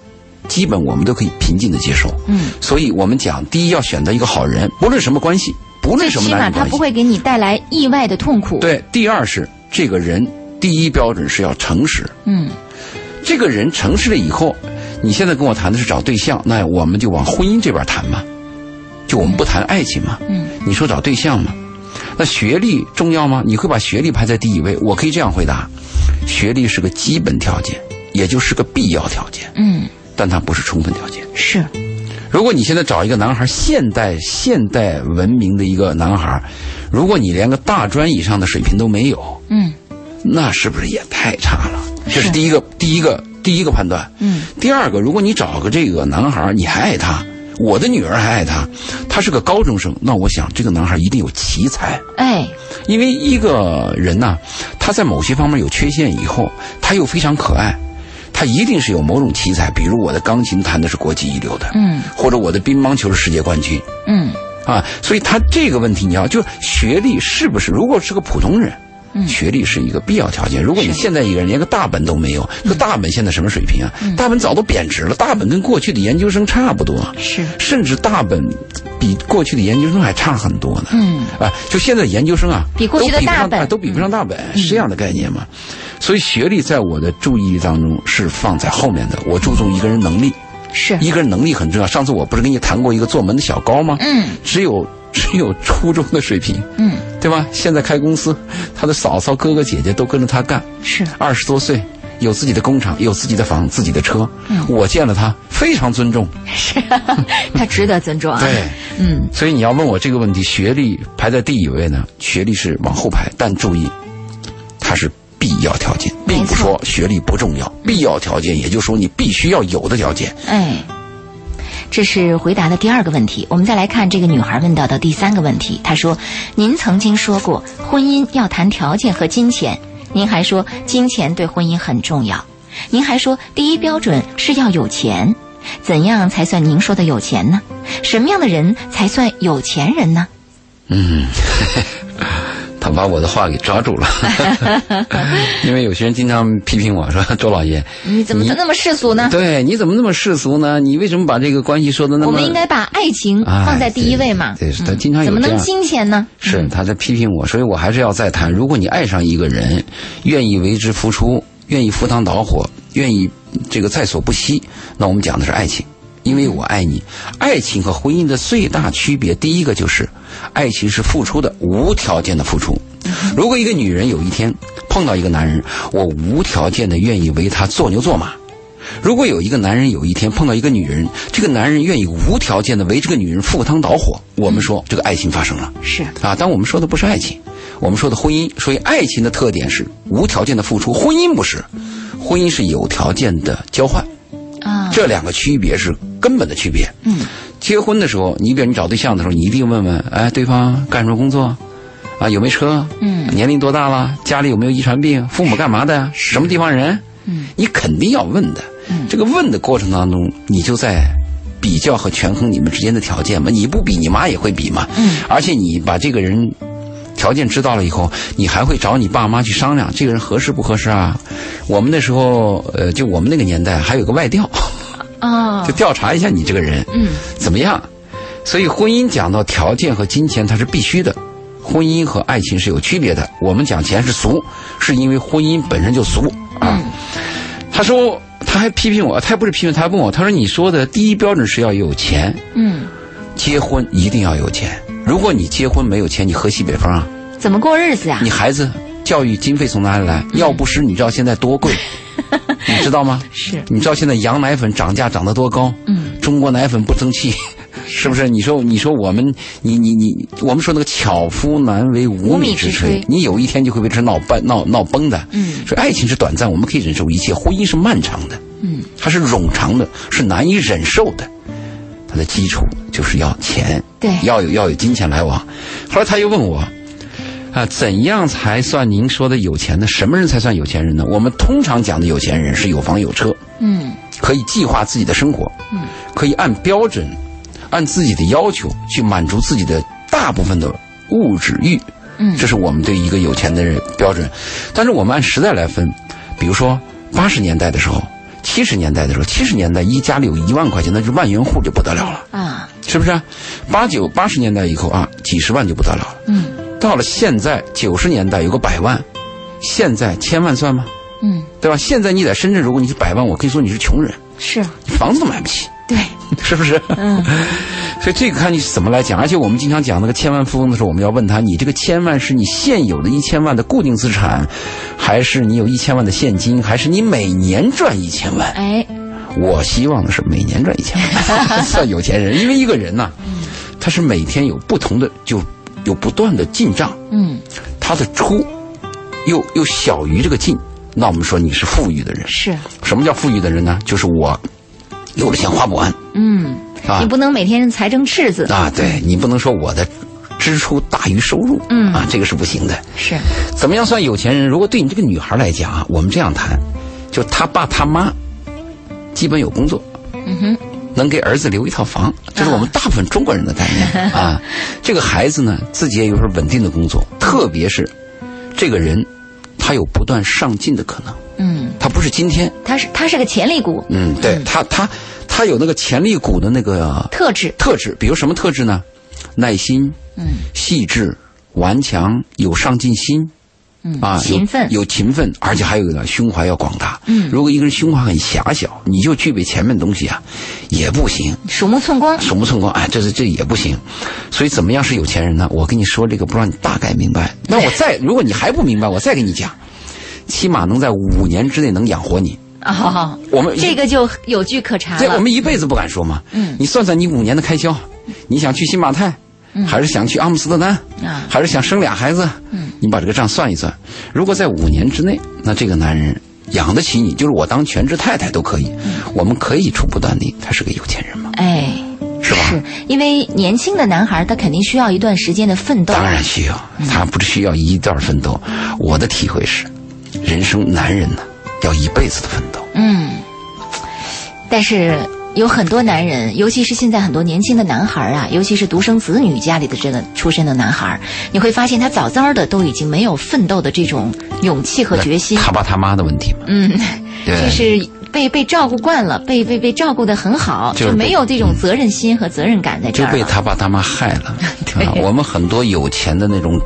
基本我们都可以平静的接受。嗯，所以我们讲，第一要选择一个好人，不论什么关系，不论什么男女关系，他不会给你带来意外的痛苦。对，第二是这个人第一标准是要诚实。嗯。这个人诚实了以后，你现在跟我谈的是找对象，那我们就往婚姻这边谈嘛，就我们不谈爱情嘛。嗯，你说找对象嘛，那学历重要吗？你会把学历排在第一位？我可以这样回答：学历是个基本条件，也就是个必要条件。嗯，但它不是充分条件。是，如果你现在找一个男孩，现代现代文明的一个男孩，如果你连个大专以上的水平都没有，嗯，那是不是也太差了？这是第一个，第一个，第一个判断。嗯。第二个，如果你找个这个男孩，你还爱他，我的女儿还爱他，他是个高中生，那我想这个男孩一定有奇才。哎。因为一个人呐，他在某些方面有缺陷以后，他又非常可爱，他一定是有某种奇才。比如我的钢琴弹的是国际一流的，嗯。或者我的乒乓球是世界冠军，嗯。啊，所以他这个问题你要就学历是不是？如果是个普通人。学历是一个必要条件。如果你现在一个人连个大本都没有，那大本现在什么水平啊？大本早都贬值了。大本跟过去的研究生差不多，是，甚至大本比过去的研究生还差很多呢。嗯，啊，就现在研究生啊，比过去的大本都比不上大本，是这样的概念吗？所以学历在我的注意当中是放在后面的。我注重一个人能力，是一个人能力很重要。上次我不是跟你谈过一个做门的小高吗？嗯，只有。只有初中的水平，嗯，对吧？现在开公司，他的嫂嫂、哥哥、姐姐都跟着他干，是二十多岁，有自己的工厂，有自己的房，自己的车。嗯，我见了他，非常尊重，是，他值得尊重啊。对，嗯，所以你要问我这个问题，学历排在第一位呢？学历是往后排，但注意，它是必要条件，并不说学历不重要。必要条件，也就是说你必须要有的条件。哎。这是回答的第二个问题，我们再来看这个女孩问到的第三个问题。她说：“您曾经说过婚姻要谈条件和金钱，您还说金钱对婚姻很重要，您还说第一标准是要有钱。怎样才算您说的有钱呢？什么样的人才算有钱人呢？嗯。他把我的话给抓住了，因为有些人经常批评我说：“周老爷，你怎么那么世俗呢？对，你怎么那么世俗呢？你为什么把这个关系说的那么……我们应该把爱情放在第一位嘛？对，他经常有怎么能金钱呢？是他在批评我，所以我还是要再谈。如果你爱上一个人，愿意为之付出，愿意赴汤蹈火，愿意这个在所不惜，那我们讲的是爱情。因为我爱你，爱情和婚姻的最大区别，第一个就是，爱情是付出的，无条件的付出。如果一个女人有一天碰到一个男人，我无条件的愿意为他做牛做马；如果有一个男人有一天碰到一个女人，这个男人愿意无条件的为这个女人赴汤蹈火，我们说这个爱情发生了。是啊，但我们说的不是爱情，我们说的婚姻。所以爱情的特点是无条件的付出，婚姻不是，婚姻是有条件的交换。啊，这两个区别是根本的区别。嗯，结婚的时候，你比如你找对象的时候，你一定问问，哎，对方干什么工作？啊，有没车？嗯，年龄多大了？家里有没有遗传病？父母干嘛的呀？什么地方人？嗯，你肯定要问的。嗯，这个问的过程当中，你就在比较和权衡你们之间的条件嘛。你不比，你妈也会比嘛。嗯，而且你把这个人条件知道了以后，你还会找你爸妈去商量，这个人合适不合适啊？我们那时候，呃，就我们那个年代，还有个外调，啊，就调查一下你这个人，嗯，怎么样？所以婚姻讲到条件和金钱，它是必须的。婚姻和爱情是有区别的。我们讲钱是俗，是因为婚姻本身就俗啊。他说，他还批评我，他不是批评，他问我，他说：“你说的第一标准是要有钱，嗯，结婚一定要有钱。如果你结婚没有钱，你喝西北风啊？怎么过日子啊？你孩子教育经费从哪里来？药不湿，你知道现在多贵，你知道吗？是，你知道现在羊奶粉涨价涨得多高？嗯，中国奶粉不争气。”是不是？你说，你说我们，你你你，我们说那个巧妇难为无米之炊，你有一天就会被这闹崩、闹闹崩的。嗯，说爱情是短暂，我们可以忍受一切；婚姻是漫长的，嗯，它是冗长的，是难以忍受的。它的基础就是要钱，对，要有要有金钱来往。后来他又问我，啊，怎样才算您说的有钱呢？什么人才算有钱人呢？我们通常讲的有钱人是有房有车，嗯，可以计划自己的生活，嗯，可以按标准。按自己的要求去满足自己的大部分的物质欲，嗯，这是我们对一个有钱的人标准。但是我们按时代来分，比如说八十年代的时候，七十年代的时候，七十年代一家里有一万块钱，那是万元户就不得了了啊，是不是？八九八十年代以后啊，几十万就不得了了。嗯，到了现在九十年代有个百万，现在千万算吗？嗯，对吧？现在你在深圳，如果你是百万，我可以说你是穷人，是，房子都买不起。对，是不是？嗯，所以这个看你是怎么来讲。而且我们经常讲那个千万富翁的时候，我们要问他：你这个千万是你现有的一千万的固定资产，还是你有一千万的现金，还是你每年赚一千万？哎，我希望的是每年赚一千万，算有钱人。因为一个人呐，他是每天有不同的，就有不断的进账。嗯，他的出又又小于这个进，那我们说你是富裕的人。是什么叫富裕的人呢？就是我。有了钱花不完，嗯，啊，你不能每天财政赤字啊，对你不能说我的支出大于收入，嗯啊，这个是不行的。是，怎么样算有钱人？如果对你这个女孩来讲啊，我们这样谈，就他爸他妈基本有工作，嗯哼，能给儿子留一套房，这是我们大部分中国人的概念 啊。这个孩子呢，自己也有份稳定的工作，特别是这个人，他有不断上进的可能。嗯，他不是今天，他是他是个潜力股。嗯，对他他他有那个潜力股的那个特质特质，比如什么特质呢？耐心，嗯，细致、顽强、有上进心，嗯啊，勤奋有勤奋，而且还有一个胸怀要广大。嗯，如果一个人胸怀很狭小，你就具备前面东西啊，也不行。鼠目寸光，鼠目寸光，哎，这是这也不行。所以怎么样是有钱人呢？我跟你说这个，不让你大概明白。那我再，如果你还不明白，我再给你讲。起码能在五年之内能养活你啊！我们这个就有据可查这我们一辈子不敢说嘛。嗯，你算算你五年的开销，你想去新马泰，还是想去阿姆斯特丹啊？还是想生俩孩子？嗯，你把这个账算一算，如果在五年之内，那这个男人养得起你，就是我当全职太太都可以。我们可以初步断定他是个有钱人吗？哎，是吧？是因为年轻的男孩他肯定需要一段时间的奋斗。当然需要，他不是需要一段奋斗。我的体会是。人生，男人呢，要一辈子的奋斗。嗯，但是有很多男人，尤其是现在很多年轻的男孩啊，尤其是独生子女家里的这个出身的男孩，你会发现他早早的都已经没有奋斗的这种勇气和决心。他爸他妈的问题嘛。嗯，就是被被照顾惯了，被被被照顾的很好，就没有这种责任心和责任感在这儿。就被他爸他妈害了。对，我们很多有钱的那种，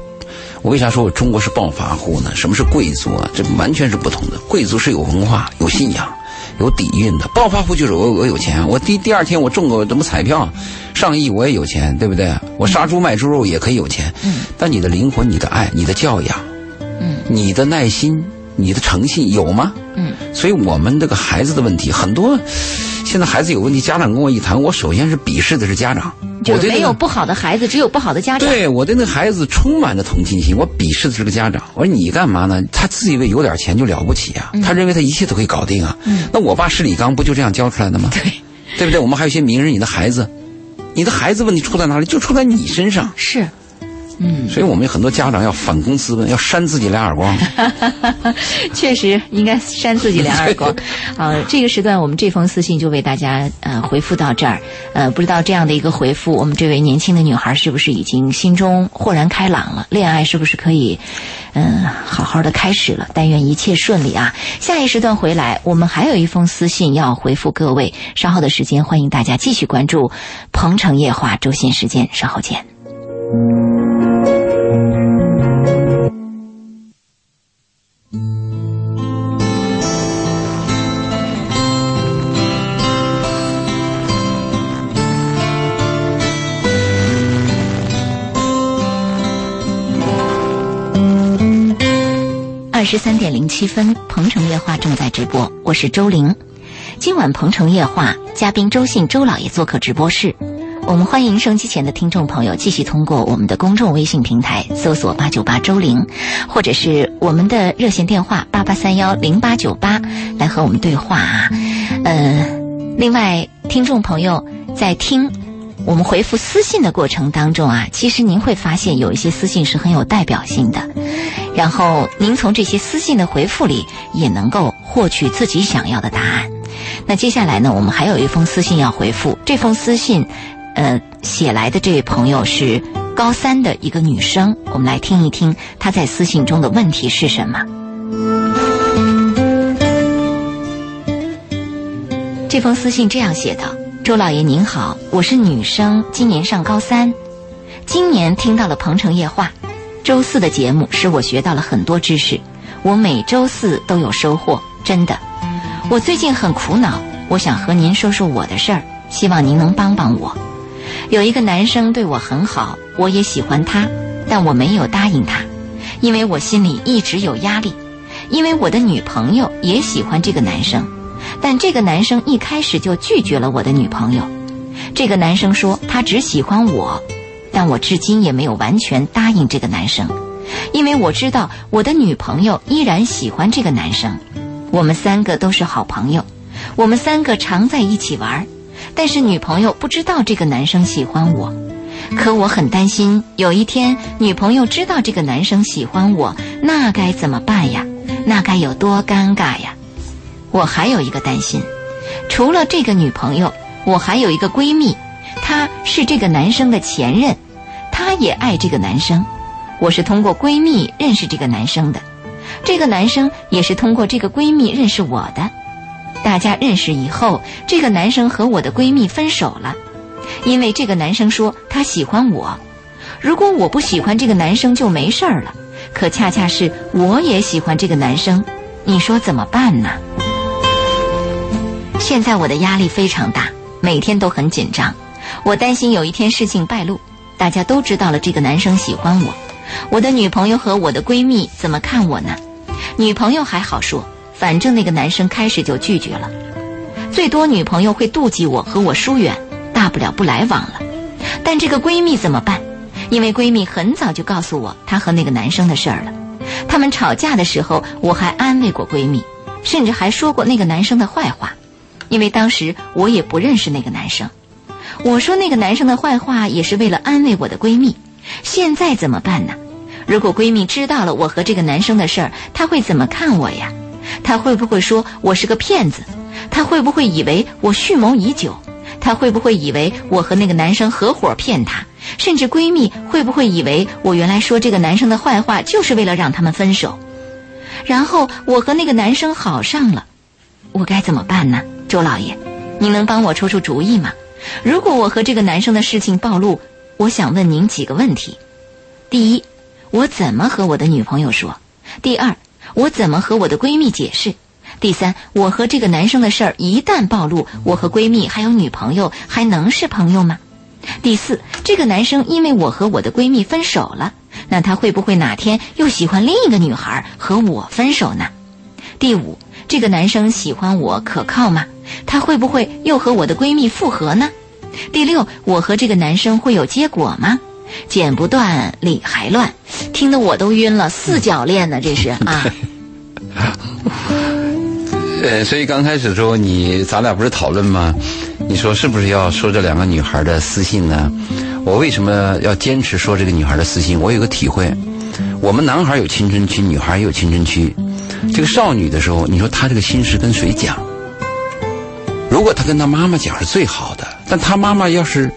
我为啥说我中国是暴发户呢？什么是贵族啊？这完全是不同的。贵族是有文化、有信仰。有底蕴的暴发户就是我，我有钱，我第第二天我中个什么彩票，上亿我也有钱，对不对？我杀猪卖猪肉也可以有钱。嗯。但你的灵魂、你的爱、你的教养，嗯，你的耐心、你的诚信有吗？嗯。所以我们这个孩子的问题很多。现在孩子有问题，家长跟我一谈，我首先是鄙视的是家长。就没有不好的孩子，只有不好的家长。对我对那孩子充满着同情心，我鄙视的是个家长。我说你干嘛呢？他自以为有点钱就了不起啊？他认为他一切都可以搞定啊？那我爸是李刚不就这样教出来的吗？对，对不对？我们还有一些名人，你的孩子，你的孩子问题出在哪里？就出在你身上。是。嗯，所以我们有很多家长要反躬自问，要扇自己两耳光。确实应该扇自己两耳光。好，这个时段我们这封私信就为大家呃回复到这儿。呃，不知道这样的一个回复，我们这位年轻的女孩是不是已经心中豁然开朗了？恋爱是不是可以嗯好好的开始了？但愿一切顺利啊！下一时段回来，我们还有一封私信要回复各位。稍后的时间，欢迎大家继续关注《鹏城夜话》周新时间，稍后见。二十三点零七分，鹏城夜话正在直播，我是周玲。今晚鹏城夜话嘉宾周信周老爷做客直播室。我们欢迎收机前的听众朋友继续通过我们的公众微信平台搜索八九八周玲，或者是我们的热线电话八八三幺零八九八来和我们对话啊。呃，另外，听众朋友在听我们回复私信的过程当中啊，其实您会发现有一些私信是很有代表性的，然后您从这些私信的回复里也能够获取自己想要的答案。那接下来呢，我们还有一封私信要回复，这封私信。呃，写来的这位朋友是高三的一个女生，我们来听一听她在私信中的问题是什么。这封私信这样写的：“周老爷您好，我是女生，今年上高三，今年听到了《鹏城夜话》，周四的节目使我学到了很多知识，我每周四都有收获，真的。我最近很苦恼，我想和您说说我的事儿，希望您能帮帮我。”有一个男生对我很好，我也喜欢他，但我没有答应他，因为我心里一直有压力，因为我的女朋友也喜欢这个男生，但这个男生一开始就拒绝了我的女朋友。这个男生说他只喜欢我，但我至今也没有完全答应这个男生，因为我知道我的女朋友依然喜欢这个男生。我们三个都是好朋友，我们三个常在一起玩。但是女朋友不知道这个男生喜欢我，可我很担心有一天女朋友知道这个男生喜欢我，那该怎么办呀？那该有多尴尬呀？我还有一个担心，除了这个女朋友，我还有一个闺蜜，她是这个男生的前任，她也爱这个男生。我是通过闺蜜认识这个男生的，这个男生也是通过这个闺蜜认识我的。大家认识以后，这个男生和我的闺蜜分手了，因为这个男生说他喜欢我，如果我不喜欢这个男生就没事儿了。可恰恰是我也喜欢这个男生，你说怎么办呢？现在我的压力非常大，每天都很紧张，我担心有一天事情败露，大家都知道了这个男生喜欢我，我的女朋友和我的闺蜜怎么看我呢？女朋友还好说。反正那个男生开始就拒绝了，最多女朋友会妒忌我和我疏远，大不了不来往了。但这个闺蜜怎么办？因为闺蜜很早就告诉我她和那个男生的事儿了。他们吵架的时候，我还安慰过闺蜜，甚至还说过那个男生的坏话，因为当时我也不认识那个男生。我说那个男生的坏话也是为了安慰我的闺蜜。现在怎么办呢？如果闺蜜知道了我和这个男生的事儿，她会怎么看我呀？他会不会说我是个骗子？他会不会以为我蓄谋已久？他会不会以为我和那个男生合伙骗他？甚至闺蜜会不会以为我原来说这个男生的坏话就是为了让他们分手？然后我和那个男生好上了，我该怎么办呢？周老爷，您能帮我出出主意吗？如果我和这个男生的事情暴露，我想问您几个问题：第一，我怎么和我的女朋友说？第二，我怎么和我的闺蜜解释？第三，我和这个男生的事儿一旦暴露，我和闺蜜还有女朋友还能是朋友吗？第四，这个男生因为我和我的闺蜜分手了，那他会不会哪天又喜欢另一个女孩和我分手呢？第五，这个男生喜欢我可靠吗？他会不会又和我的闺蜜复合呢？第六，我和这个男生会有结果吗？剪不断，理还乱，听得我都晕了，四角恋呢，这是啊。呃，所以刚开始的时候，你咱俩不是讨论吗？你说是不是要说这两个女孩的私信呢？我为什么要坚持说这个女孩的私信？我有个体会，我们男孩有青春期，女孩也有青春期。这个少女的时候，你说她这个心事跟谁讲？如果她跟她妈妈讲是最好的，但她妈妈要是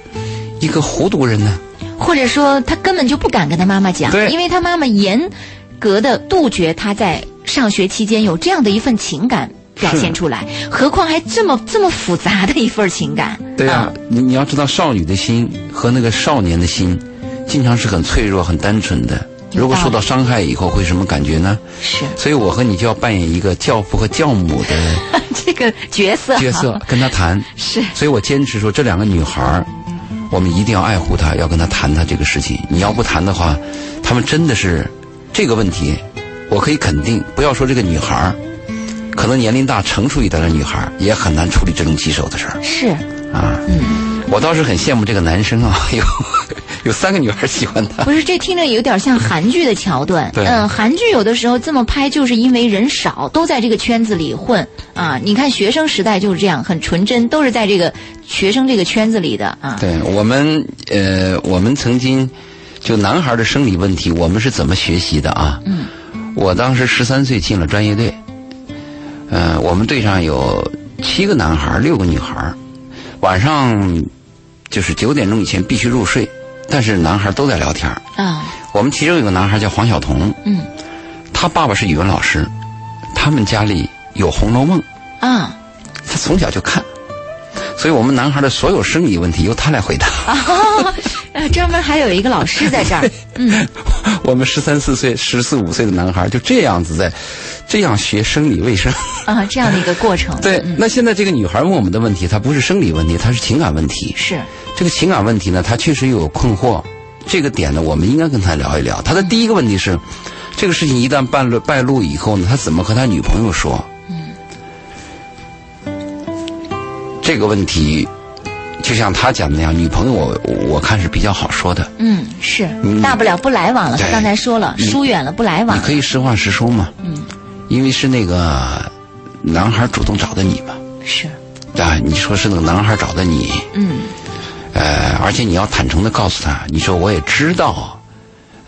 一个糊涂人呢？或者说，他根本就不敢跟他妈妈讲，因为他妈妈严格的杜绝他在上学期间有这样的一份情感。表现出来，何况还这么这么复杂的一份情感。对啊，你你要知道，少女的心和那个少年的心，经常是很脆弱、很单纯的。如果受到伤害以后，会什么感觉呢？是。所以我和你就要扮演一个教父和教母的 这个角色。角色跟他谈。是。所以我坚持说，这两个女孩我们一定要爱护她，要跟她谈谈这个事情。你要不谈的话，他们真的是这个问题，我可以肯定，不要说这个女孩儿可能年龄大、成熟一点的女孩儿也很难处理这种棘手的事儿。是啊，嗯，我倒是很羡慕这个男生啊，有 有三个女孩喜欢他。不是，这听着有点像韩剧的桥段。对，嗯，韩剧有的时候这么拍，就是因为人少，都在这个圈子里混啊。你看学生时代就是这样，很纯真，都是在这个学生这个圈子里的啊。对我们，呃，我们曾经就男孩的生理问题，我们是怎么学习的啊？嗯，我当时十三岁进了专业队。嗯，我们队上有七个男孩六个女孩晚上就是九点钟以前必须入睡，但是男孩都在聊天啊，我们其中有个男孩叫黄晓彤，嗯，他爸爸是语文老师，他们家里有《红楼梦》啊，他从小就看，所以我们男孩的所有生理问题由他来回答。啊，专门还有一个老师在这儿。嗯，我们十三四岁、十四五岁的男孩就这样子在。这样学生理卫生啊，这样的一个过程。对，那现在这个女孩问我们的问题，她不是生理问题，她是情感问题。是这个情感问题呢，他确实有困惑。这个点呢，我们应该跟他聊一聊。他的第一个问题是，这个事情一旦败露败露以后呢，他怎么和他女朋友说？嗯，这个问题就像他讲的那样，女朋友我我看是比较好说的。嗯，是大不了不来往了。他刚才说了，疏远了不来往。你可以实话实说嘛。嗯。因为是那个男孩主动找的你嘛，是，啊，你说是那个男孩找的你，嗯，呃，而且你要坦诚的告诉他，你说我也知道，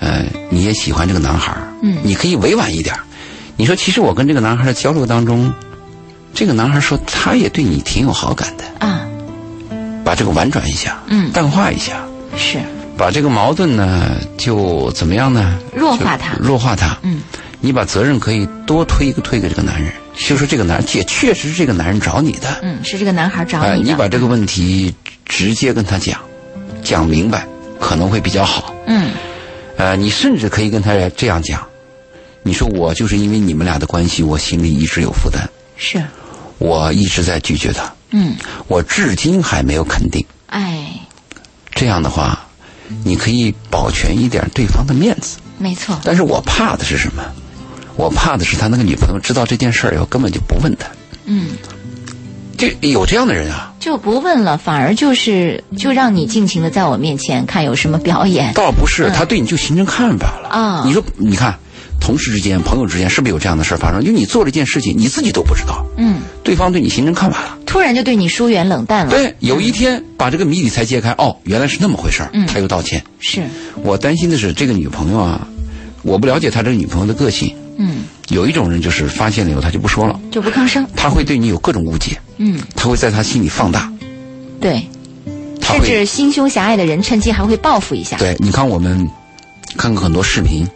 呃，你也喜欢这个男孩，嗯，你可以委婉一点，你说其实我跟这个男孩的交流当中，这个男孩说他也对你挺有好感的，啊，把这个婉转一下，嗯，淡化一下，是，把这个矛盾呢就怎么样呢？弱化他，弱化他，嗯。你把责任可以多推一个推给这个男人，就说这个男也确实是这个男人找你的，嗯，是这个男孩找你的。你把这个问题直接跟他讲，讲明白可能会比较好。嗯，呃，你甚至可以跟他这样讲，你说我就是因为你们俩的关系，我心里一直有负担，是，我一直在拒绝他，嗯，我至今还没有肯定。哎，这样的话，你可以保全一点对方的面子。没错，但是我怕的是什么？我怕的是他那个女朋友知道这件事儿以后，根本就不问他。嗯，就有这样的人啊，就不问了，反而就是就让你尽情的在我面前看有什么表演。倒不是，他对你就形成看法了啊。你说，你看，同事之间、朋友之间，是不是有这样的事儿发生？就你做了一件事情，你自己都不知道。嗯，对方对你形成看法了，突然就对你疏远冷淡了。对，有一天把这个谜底才揭开，哦，原来是那么回事儿。嗯，他又道歉。是我担心的是这个女朋友啊，我不了解他这个女朋友的个性。嗯，有一种人就是发现了以后他就不说了，就不吭声。他会对你有各种误解。嗯，他会在他心里放大。对，甚至心胸狭隘的人趁机还会报复一下。对，你看我们看过很多视频，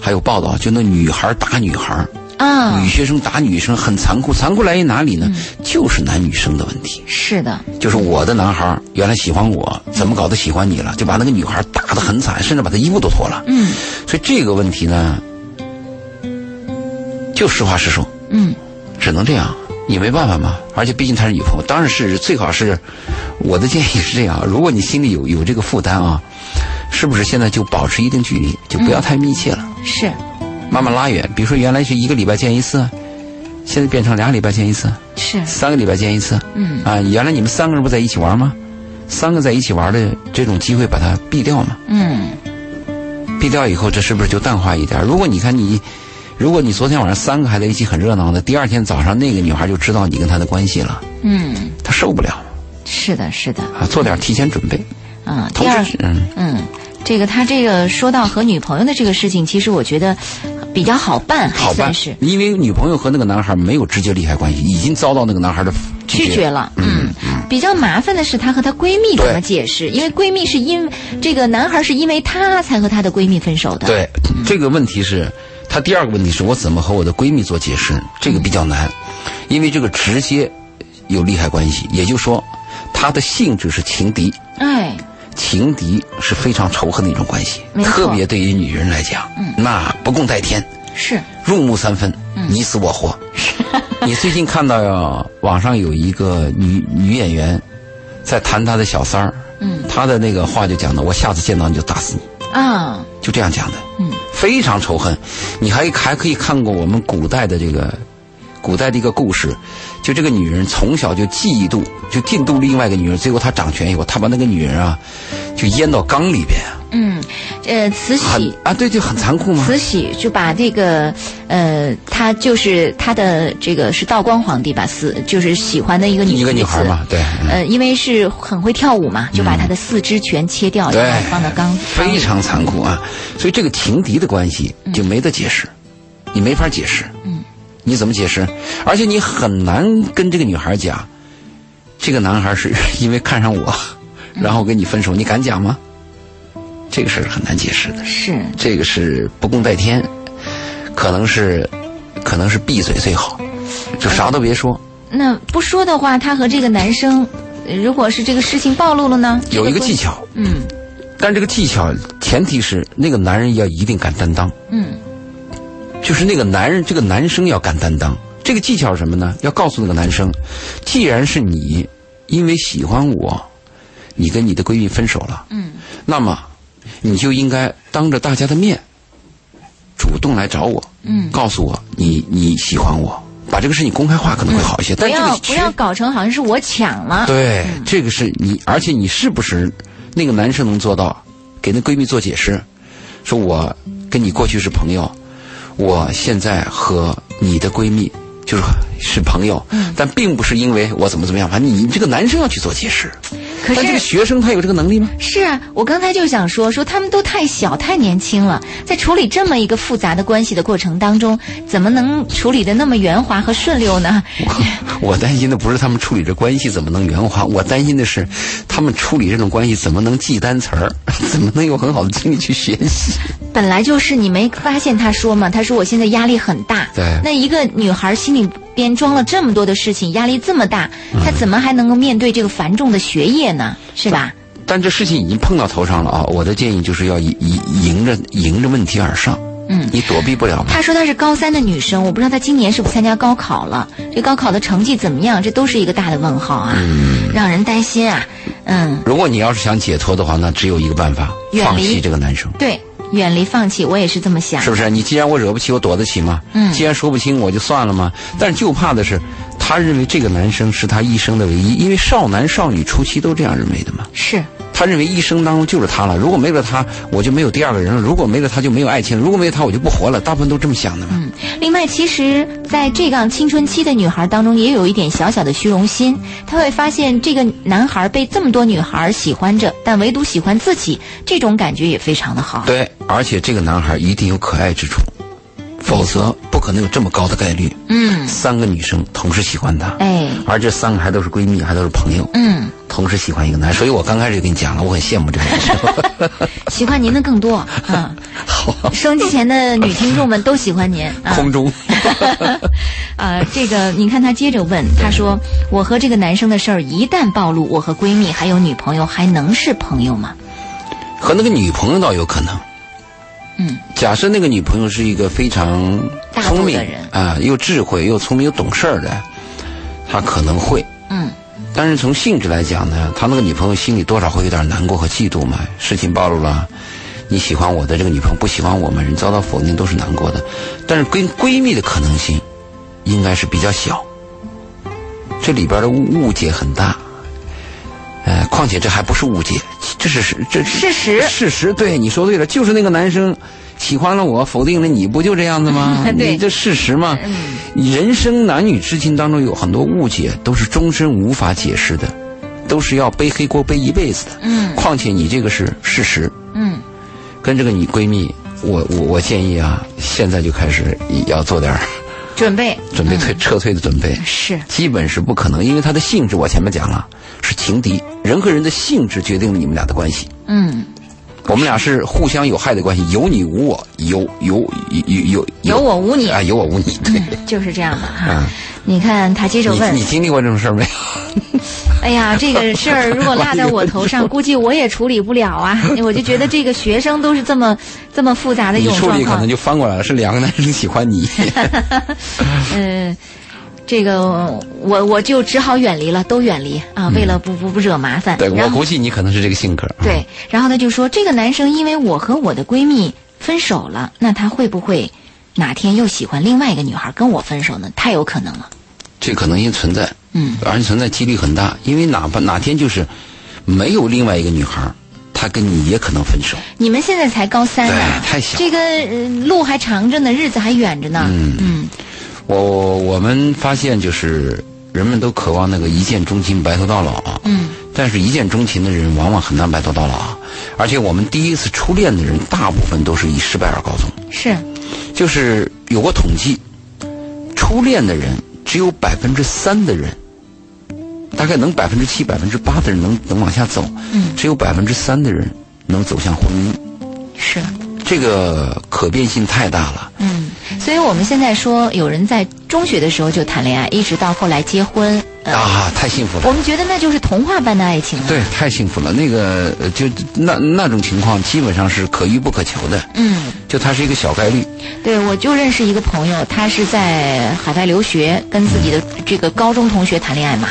还有报道，就那女孩打女孩。啊，女学生打女生很残酷，残酷来源哪里呢？就是男女生的问题。是的，就是我的男孩原来喜欢我，怎么搞的喜欢你了？就把那个女孩打得很惨，甚至把她衣服都脱了。嗯，所以这个问题呢，就实话实说。嗯，只能这样，你没办法嘛。而且毕竟她是女朋友，当然是最好是。我的建议是这样：如果你心里有有这个负担啊，是不是现在就保持一定距离，就不要太密切了？是。慢慢拉远，比如说原来是一个礼拜见一次，现在变成俩礼拜见一次，是三个礼拜见一次。嗯啊，原来你们三个人不在一起玩吗？三个在一起玩的这种机会把它避掉嘛。嗯，避掉以后，这是不是就淡化一点？如果你看你，如果你昨天晚上三个还在一起很热闹的，第二天早上那个女孩就知道你跟她的关系了。嗯，她受不了。是的，是的。啊，做点提前准备。啊，第二，嗯嗯，这个他这个说到和女朋友的这个事情，其实我觉得。比较好办，好办是，因为女朋友和那个男孩没有直接利害关系，已经遭到那个男孩的拒绝了。嗯，比较麻烦的是她和她闺蜜怎么解释？因为闺蜜是因这个男孩是因为她才和她的闺蜜分手的。对，这个问题是，她第二个问题是我怎么和我的闺蜜做解释？这个比较难，因为这个直接有利害关系，也就是说，她的性质是情敌。哎。情敌是非常仇恨的一种关系，特别对于女人来讲，那不共戴天，是。入木三分，你死我活。你最近看到网上有一个女女演员，在谈她的小三儿，嗯，她的那个话就讲的，我下次见到你就打死你。啊，就这样讲的，嗯，非常仇恨。你还还可以看过我们古代的这个。古代的一个故事，就这个女人从小就嫉妒，就嫉妒另外一个女人，最后她掌权以后，她把那个女人啊，就淹到缸里边。嗯，呃，慈禧啊，对，就很残酷吗？慈禧就把这个，呃，她就是她的这个是道光皇帝吧，四就是喜欢的一个女一个女孩嘛，对。呃，因为是很会跳舞嘛，就把她的四肢全切掉，然后，放到缸。非常残酷啊！所以这个情敌的关系就没得解释，你没法解释。嗯。你怎么解释？而且你很难跟这个女孩讲，这个男孩是 因为看上我，然后跟你分手，你敢讲吗？这个事儿很难解释的。是这个是不共戴天，可能是，可能是闭嘴最好，就啥都别说。那不说的话，他和这个男生，如果是这个事情暴露了呢？有一个技巧，嗯，但这个技巧前提是那个男人要一定敢担当，嗯。就是那个男人，这个男生要敢担当。这个技巧是什么呢？要告诉那个男生，既然是你因为喜欢我，你跟你的闺蜜分手了，嗯，那么你就应该当着大家的面主动来找我，嗯，告诉我你你喜欢我，把这个事情公开化可能会好一些。不要不要搞成好像是我抢了。对，这个是你，而且你是不是那个男生能做到给那闺蜜做解释，说我跟你过去是朋友。我现在和你的闺蜜就是是朋友，但并不是因为我怎么怎么样。反正你这个男生要去做解释。可是这个学生他有这个能力吗？是啊，我刚才就想说，说他们都太小太年轻了，在处理这么一个复杂的关系的过程当中，怎么能处理的那么圆滑和顺溜呢？我我担心的不是他们处理这关系怎么能圆滑，我担心的是他们处理这种关系怎么能记单词儿，怎么能有很好的精力去学习。本来就是你没发现他说吗？他说我现在压力很大。对。那一个女孩心里边装了这么多的事情，压力这么大，他怎么还能够面对这个繁重的学业呢？是吧？但这事情已经碰到头上了啊！我的建议就是要迎迎着迎着问题而上。嗯，你躲避不了。她说她是高三的女生，我不知道她今年是不是参加高考了？这高考的成绩怎么样？这都是一个大的问号啊，嗯让人担心啊。嗯。如果你要是想解脱的话，那只有一个办法：放弃这个男生。对。远离放弃，我也是这么想。是不是？你既然我惹不起，我躲得起吗？嗯。既然说不清，我就算了吗？但是就怕的是，他认为这个男生是他一生的唯一，因为少男少女初期都这样认为的嘛。是。他认为一生当中就是他了，如果没了他，我就没有第二个人了；如果没了他，就没有爱情；如果没有他，我就不活了。大部分都这么想的嘛。嗯。另外，其实在这样青春期的女孩当中，也有一点小小的虚荣心。她会发现这个男孩被这么多女孩喜欢着，但唯独喜欢自己，这种感觉也非常的好。对，而且这个男孩一定有可爱之处，否则不可能有这么高的概率。嗯，三个女生同时喜欢他，哎，而这三个还都是闺蜜，还都是朋友。嗯，同时喜欢一个男生，所以我刚开始就跟你讲了，我很羡慕这个男生。喜欢您的更多 嗯。好，收机前的女听众们都喜欢您。空中。啊，这个你看他接着问，他说：“我和这个男生的事儿一旦暴露，我和闺蜜还有女朋友还能是朋友吗？”和那个女朋友倒有可能。嗯，假设那个女朋友是一个非常聪明的人啊，又智慧又聪明又懂事儿的，他可能会。嗯，但是从性质来讲呢，他那个女朋友心里多少会有点难过和嫉妒嘛。事情暴露了，你喜欢我的这个女朋友不喜欢我们，人遭到否定都是难过的。但是跟闺蜜的可能性应该是比较小，这里边的误解很大。呃，况且这还不是误解，这是事，这事实。事实，对你说对了，就是那个男生喜欢了我，否定了你，不就这样子吗？对，这事实嘛。嗯。人生男女之情当中有很多误解，都是终身无法解释的，都是要背黑锅背一辈子的。嗯。况且你这个是事实。嗯。跟这个你闺蜜，我我我建议啊，现在就开始要做点准备，准备退撤退的准备。是。基本是不可能，因为她的性质我前面讲了。是情敌，人和人的性质决定了你们俩的关系。嗯，我们俩是互相有害的关系，有你无我，有有有有有我无你啊，有我无你，对，就是这样的哈。你看他接着问你，经历过这种事儿没有？哎呀，这个事儿如果落在我头上，估计我也处理不了啊。我就觉得这个学生都是这么这么复杂的一种状况，你处理可能就翻过来了，是两个男生喜欢你。嗯。这个我我就只好远离了，都远离啊，为了不不不惹麻烦。对我估计你可能是这个性格。对，然后他就说，这个男生因为我和我的闺蜜分手了，那他会不会哪天又喜欢另外一个女孩跟我分手呢？太有可能了。这可能性存在，嗯，而且存在几率很大，因为哪怕哪天就是没有另外一个女孩，他跟你也可能分手。你们现在才高三呢，太小，这个路还长着呢，日子还远着呢。嗯嗯。我我们发现，就是人们都渴望那个一见钟情、白头到老。嗯。但是，一见钟情的人往往很难白头到老。而且，我们第一次初恋的人，大部分都是以失败而告终。是。就是有过统计，初恋的人只有百分之三的人，大概能百分之七、百分之八的人能能往下走。嗯。只有百分之三的人能走向婚姻。是。这个可变性太大了。嗯。所以我们现在说，有人在中学的时候就谈恋爱，一直到后来结婚，啊，太幸福了。我们觉得那就是童话般的爱情了。对，太幸福了。那个就那那种情况，基本上是可遇不可求的。嗯，就它是一个小概率。对，我就认识一个朋友，他是在海外留学，跟自己的这个高中同学谈恋爱嘛，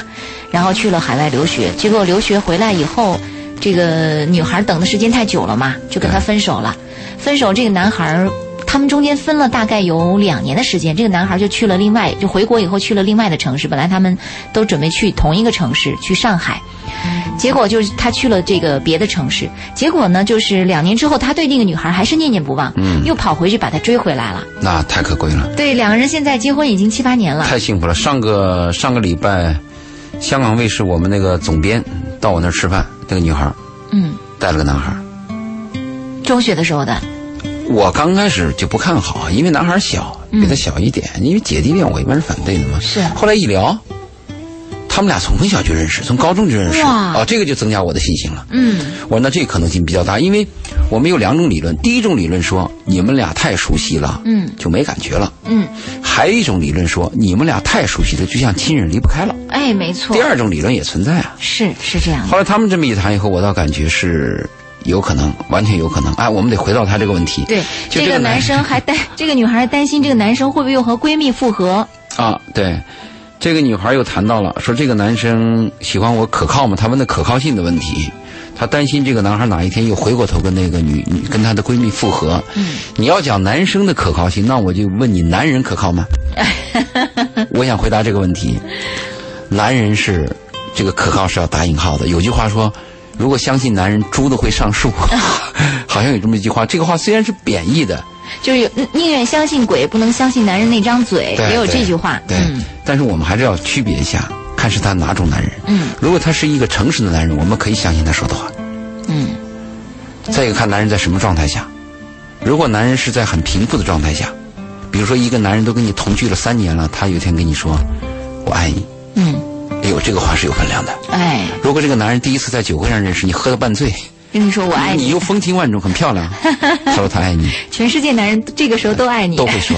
然后去了海外留学，结果留学回来以后，这个女孩等的时间太久了嘛，就跟他分手了。分手，这个男孩。他们中间分了大概有两年的时间，这个男孩就去了另外，就回国以后去了另外的城市。本来他们都准备去同一个城市，去上海，结果就是他去了这个别的城市。结果呢，就是两年之后，他对那个女孩还是念念不忘，嗯，又跑回去把她追回来了。那太可贵了。对，两个人现在结婚已经七八年了，太幸福了。上个上个礼拜，香港卫视我们那个总编到我那儿吃饭，那个女孩，嗯，带了个男孩，中学的时候的。我刚开始就不看好，因为男孩小，比他小一点。因为姐弟恋，我一般是反对的嘛。是。后来一聊，他们俩从小就认识，从高中就认识。哇！哦，这个就增加我的信心了。嗯。我说那这可能性比较大，因为我们有两种理论。第一种理论说你们俩太熟悉了，嗯，就没感觉了。嗯。还有一种理论说你们俩太熟悉了，就像亲人离不开了。哎，没错。第二种理论也存在啊。是是这样。后来他们这么一谈以后，我倒感觉是。有可能，完全有可能。哎，我们得回到他这个问题。对，这个男生还担，这个女孩担心这个男生会不会又和闺蜜复合。啊，对，这个女孩又谈到了，说这个男生喜欢我可靠吗？他问的可靠性的问题，她担心这个男孩哪一天又回过头跟那个女女跟她的闺蜜复合。嗯，你要讲男生的可靠性，那我就问你，男人可靠吗？我想回答这个问题，男人是这个可靠是要打引号的。有句话说。如果相信男人，猪都会上树，好像有这么一句话。这个话虽然是贬义的，就是宁愿相信鬼，不能相信男人那张嘴，也有这句话。对，但是我们还是要区别一下，看是他哪种男人。嗯，如果他是一个诚实的男人，我们可以相信他说的话。嗯，再一个看男人在什么状态下，如果男人是在很贫富的状态下，比如说一个男人都跟你同居了三年了，他有一天跟你说“我爱你”，嗯，哎呦，这个话是有分量的。哎，如果这个男人第一次在酒会上认识你，喝得半醉。跟你说我爱你，你又风情万种，很漂亮。他说他爱你，全世界男人这个时候都爱你，都会说。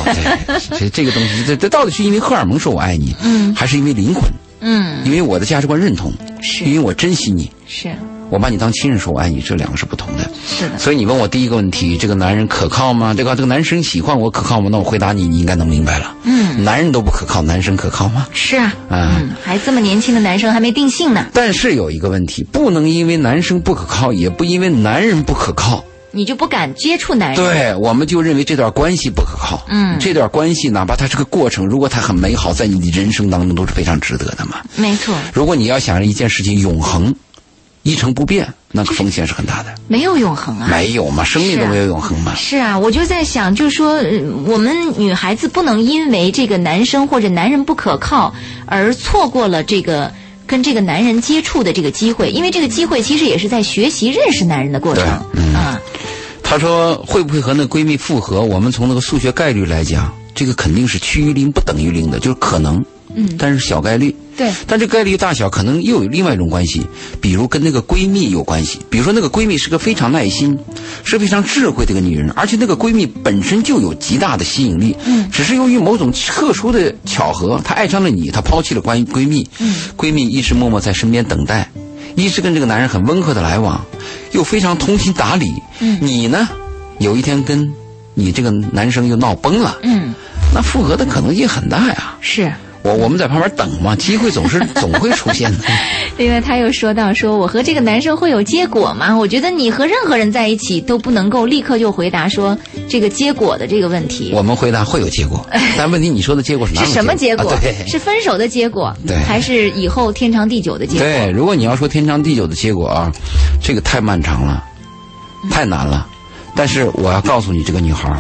这这个东西，这这到底是因为荷尔蒙说我爱你，嗯，还是因为灵魂？嗯，因为我的价值观认同，是因为我珍惜你，是。我把你当亲人说，我爱你，这两个是不同的。是的。所以你问我第一个问题，这个男人可靠吗？这个这个男生喜欢我可靠吗？那我回答你，你应该能明白了。嗯。男人都不可靠，男生可靠吗？是啊。嗯。还这么年轻的男生还没定性呢。但是有一个问题，不能因为男生不可靠，也不因为男人不可靠，你就不敢接触男人。对，我们就认为这段关系不可靠。嗯。这段关系哪怕它是个过程，如果它很美好，在你的人生当中都是非常值得的嘛。没错。如果你要想让一件事情永恒。一成不变，那个风险是很大的。没有永恒啊，没有嘛，生命都没有永恒嘛。是啊，我就在想，就是说，我们女孩子不能因为这个男生或者男人不可靠而错过了这个跟这个男人接触的这个机会，因为这个机会其实也是在学习认识男人的过程。嗯，她说会不会和那闺蜜复合？我们从那个数学概率来讲，这个肯定是趋于零不等于零的，就是可能。嗯，但是小概率。对，但这概率大小可能又有另外一种关系，比如跟那个闺蜜有关系。比如说那个闺蜜是个非常耐心、是非常智慧的一个女人，而且那个闺蜜本身就有极大的吸引力。嗯，只是由于某种特殊的巧合，她爱上了你，她抛弃了关于闺蜜。嗯，闺蜜一直默默在身边等待，一直跟这个男人很温和的来往，又非常通情达理。嗯，你呢，有一天跟你这个男生又闹崩了。嗯，那复合的可能性很大呀。是。我我们在旁边等嘛，机会总是总会出现的。另外，他又说到：“说我和这个男生会有结果吗？我觉得你和任何人在一起都不能够立刻就回答说这个结果的这个问题。”我们回答会有结果，但问题你说的结果是是什么结果？对，是分手的结果，对，还是以后天长地久的结果？对，如果你要说天长地久的结果啊，这个太漫长了，太难了。但是我要告诉你，这个女孩。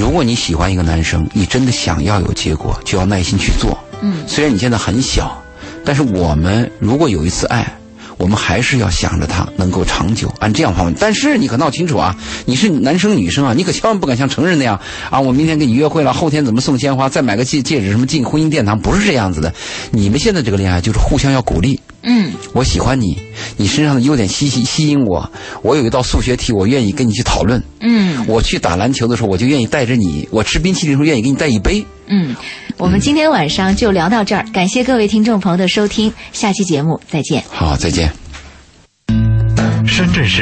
如果你喜欢一个男生，你真的想要有结果，就要耐心去做。嗯，虽然你现在很小，但是我们如果有一次爱。我们还是要想着他能够长久，按这样方面。但是你可闹清楚啊，你是男生女生啊，你可千万不敢像成人那样啊。我明天跟你约会了，后天怎么送鲜花，再买个戒戒指，什么进婚姻殿堂，不是这样子的。你们现在这个恋爱就是互相要鼓励。嗯，我喜欢你，你身上的优点吸吸吸引我。我有一道数学题，我愿意跟你去讨论。嗯，我去打篮球的时候，我就愿意带着你。我吃冰淇淋的时候，愿意给你带一杯。嗯，我们今天晚上就聊到这儿，感谢各位听众朋友的收听，下期节目再见。好，再见。深圳市。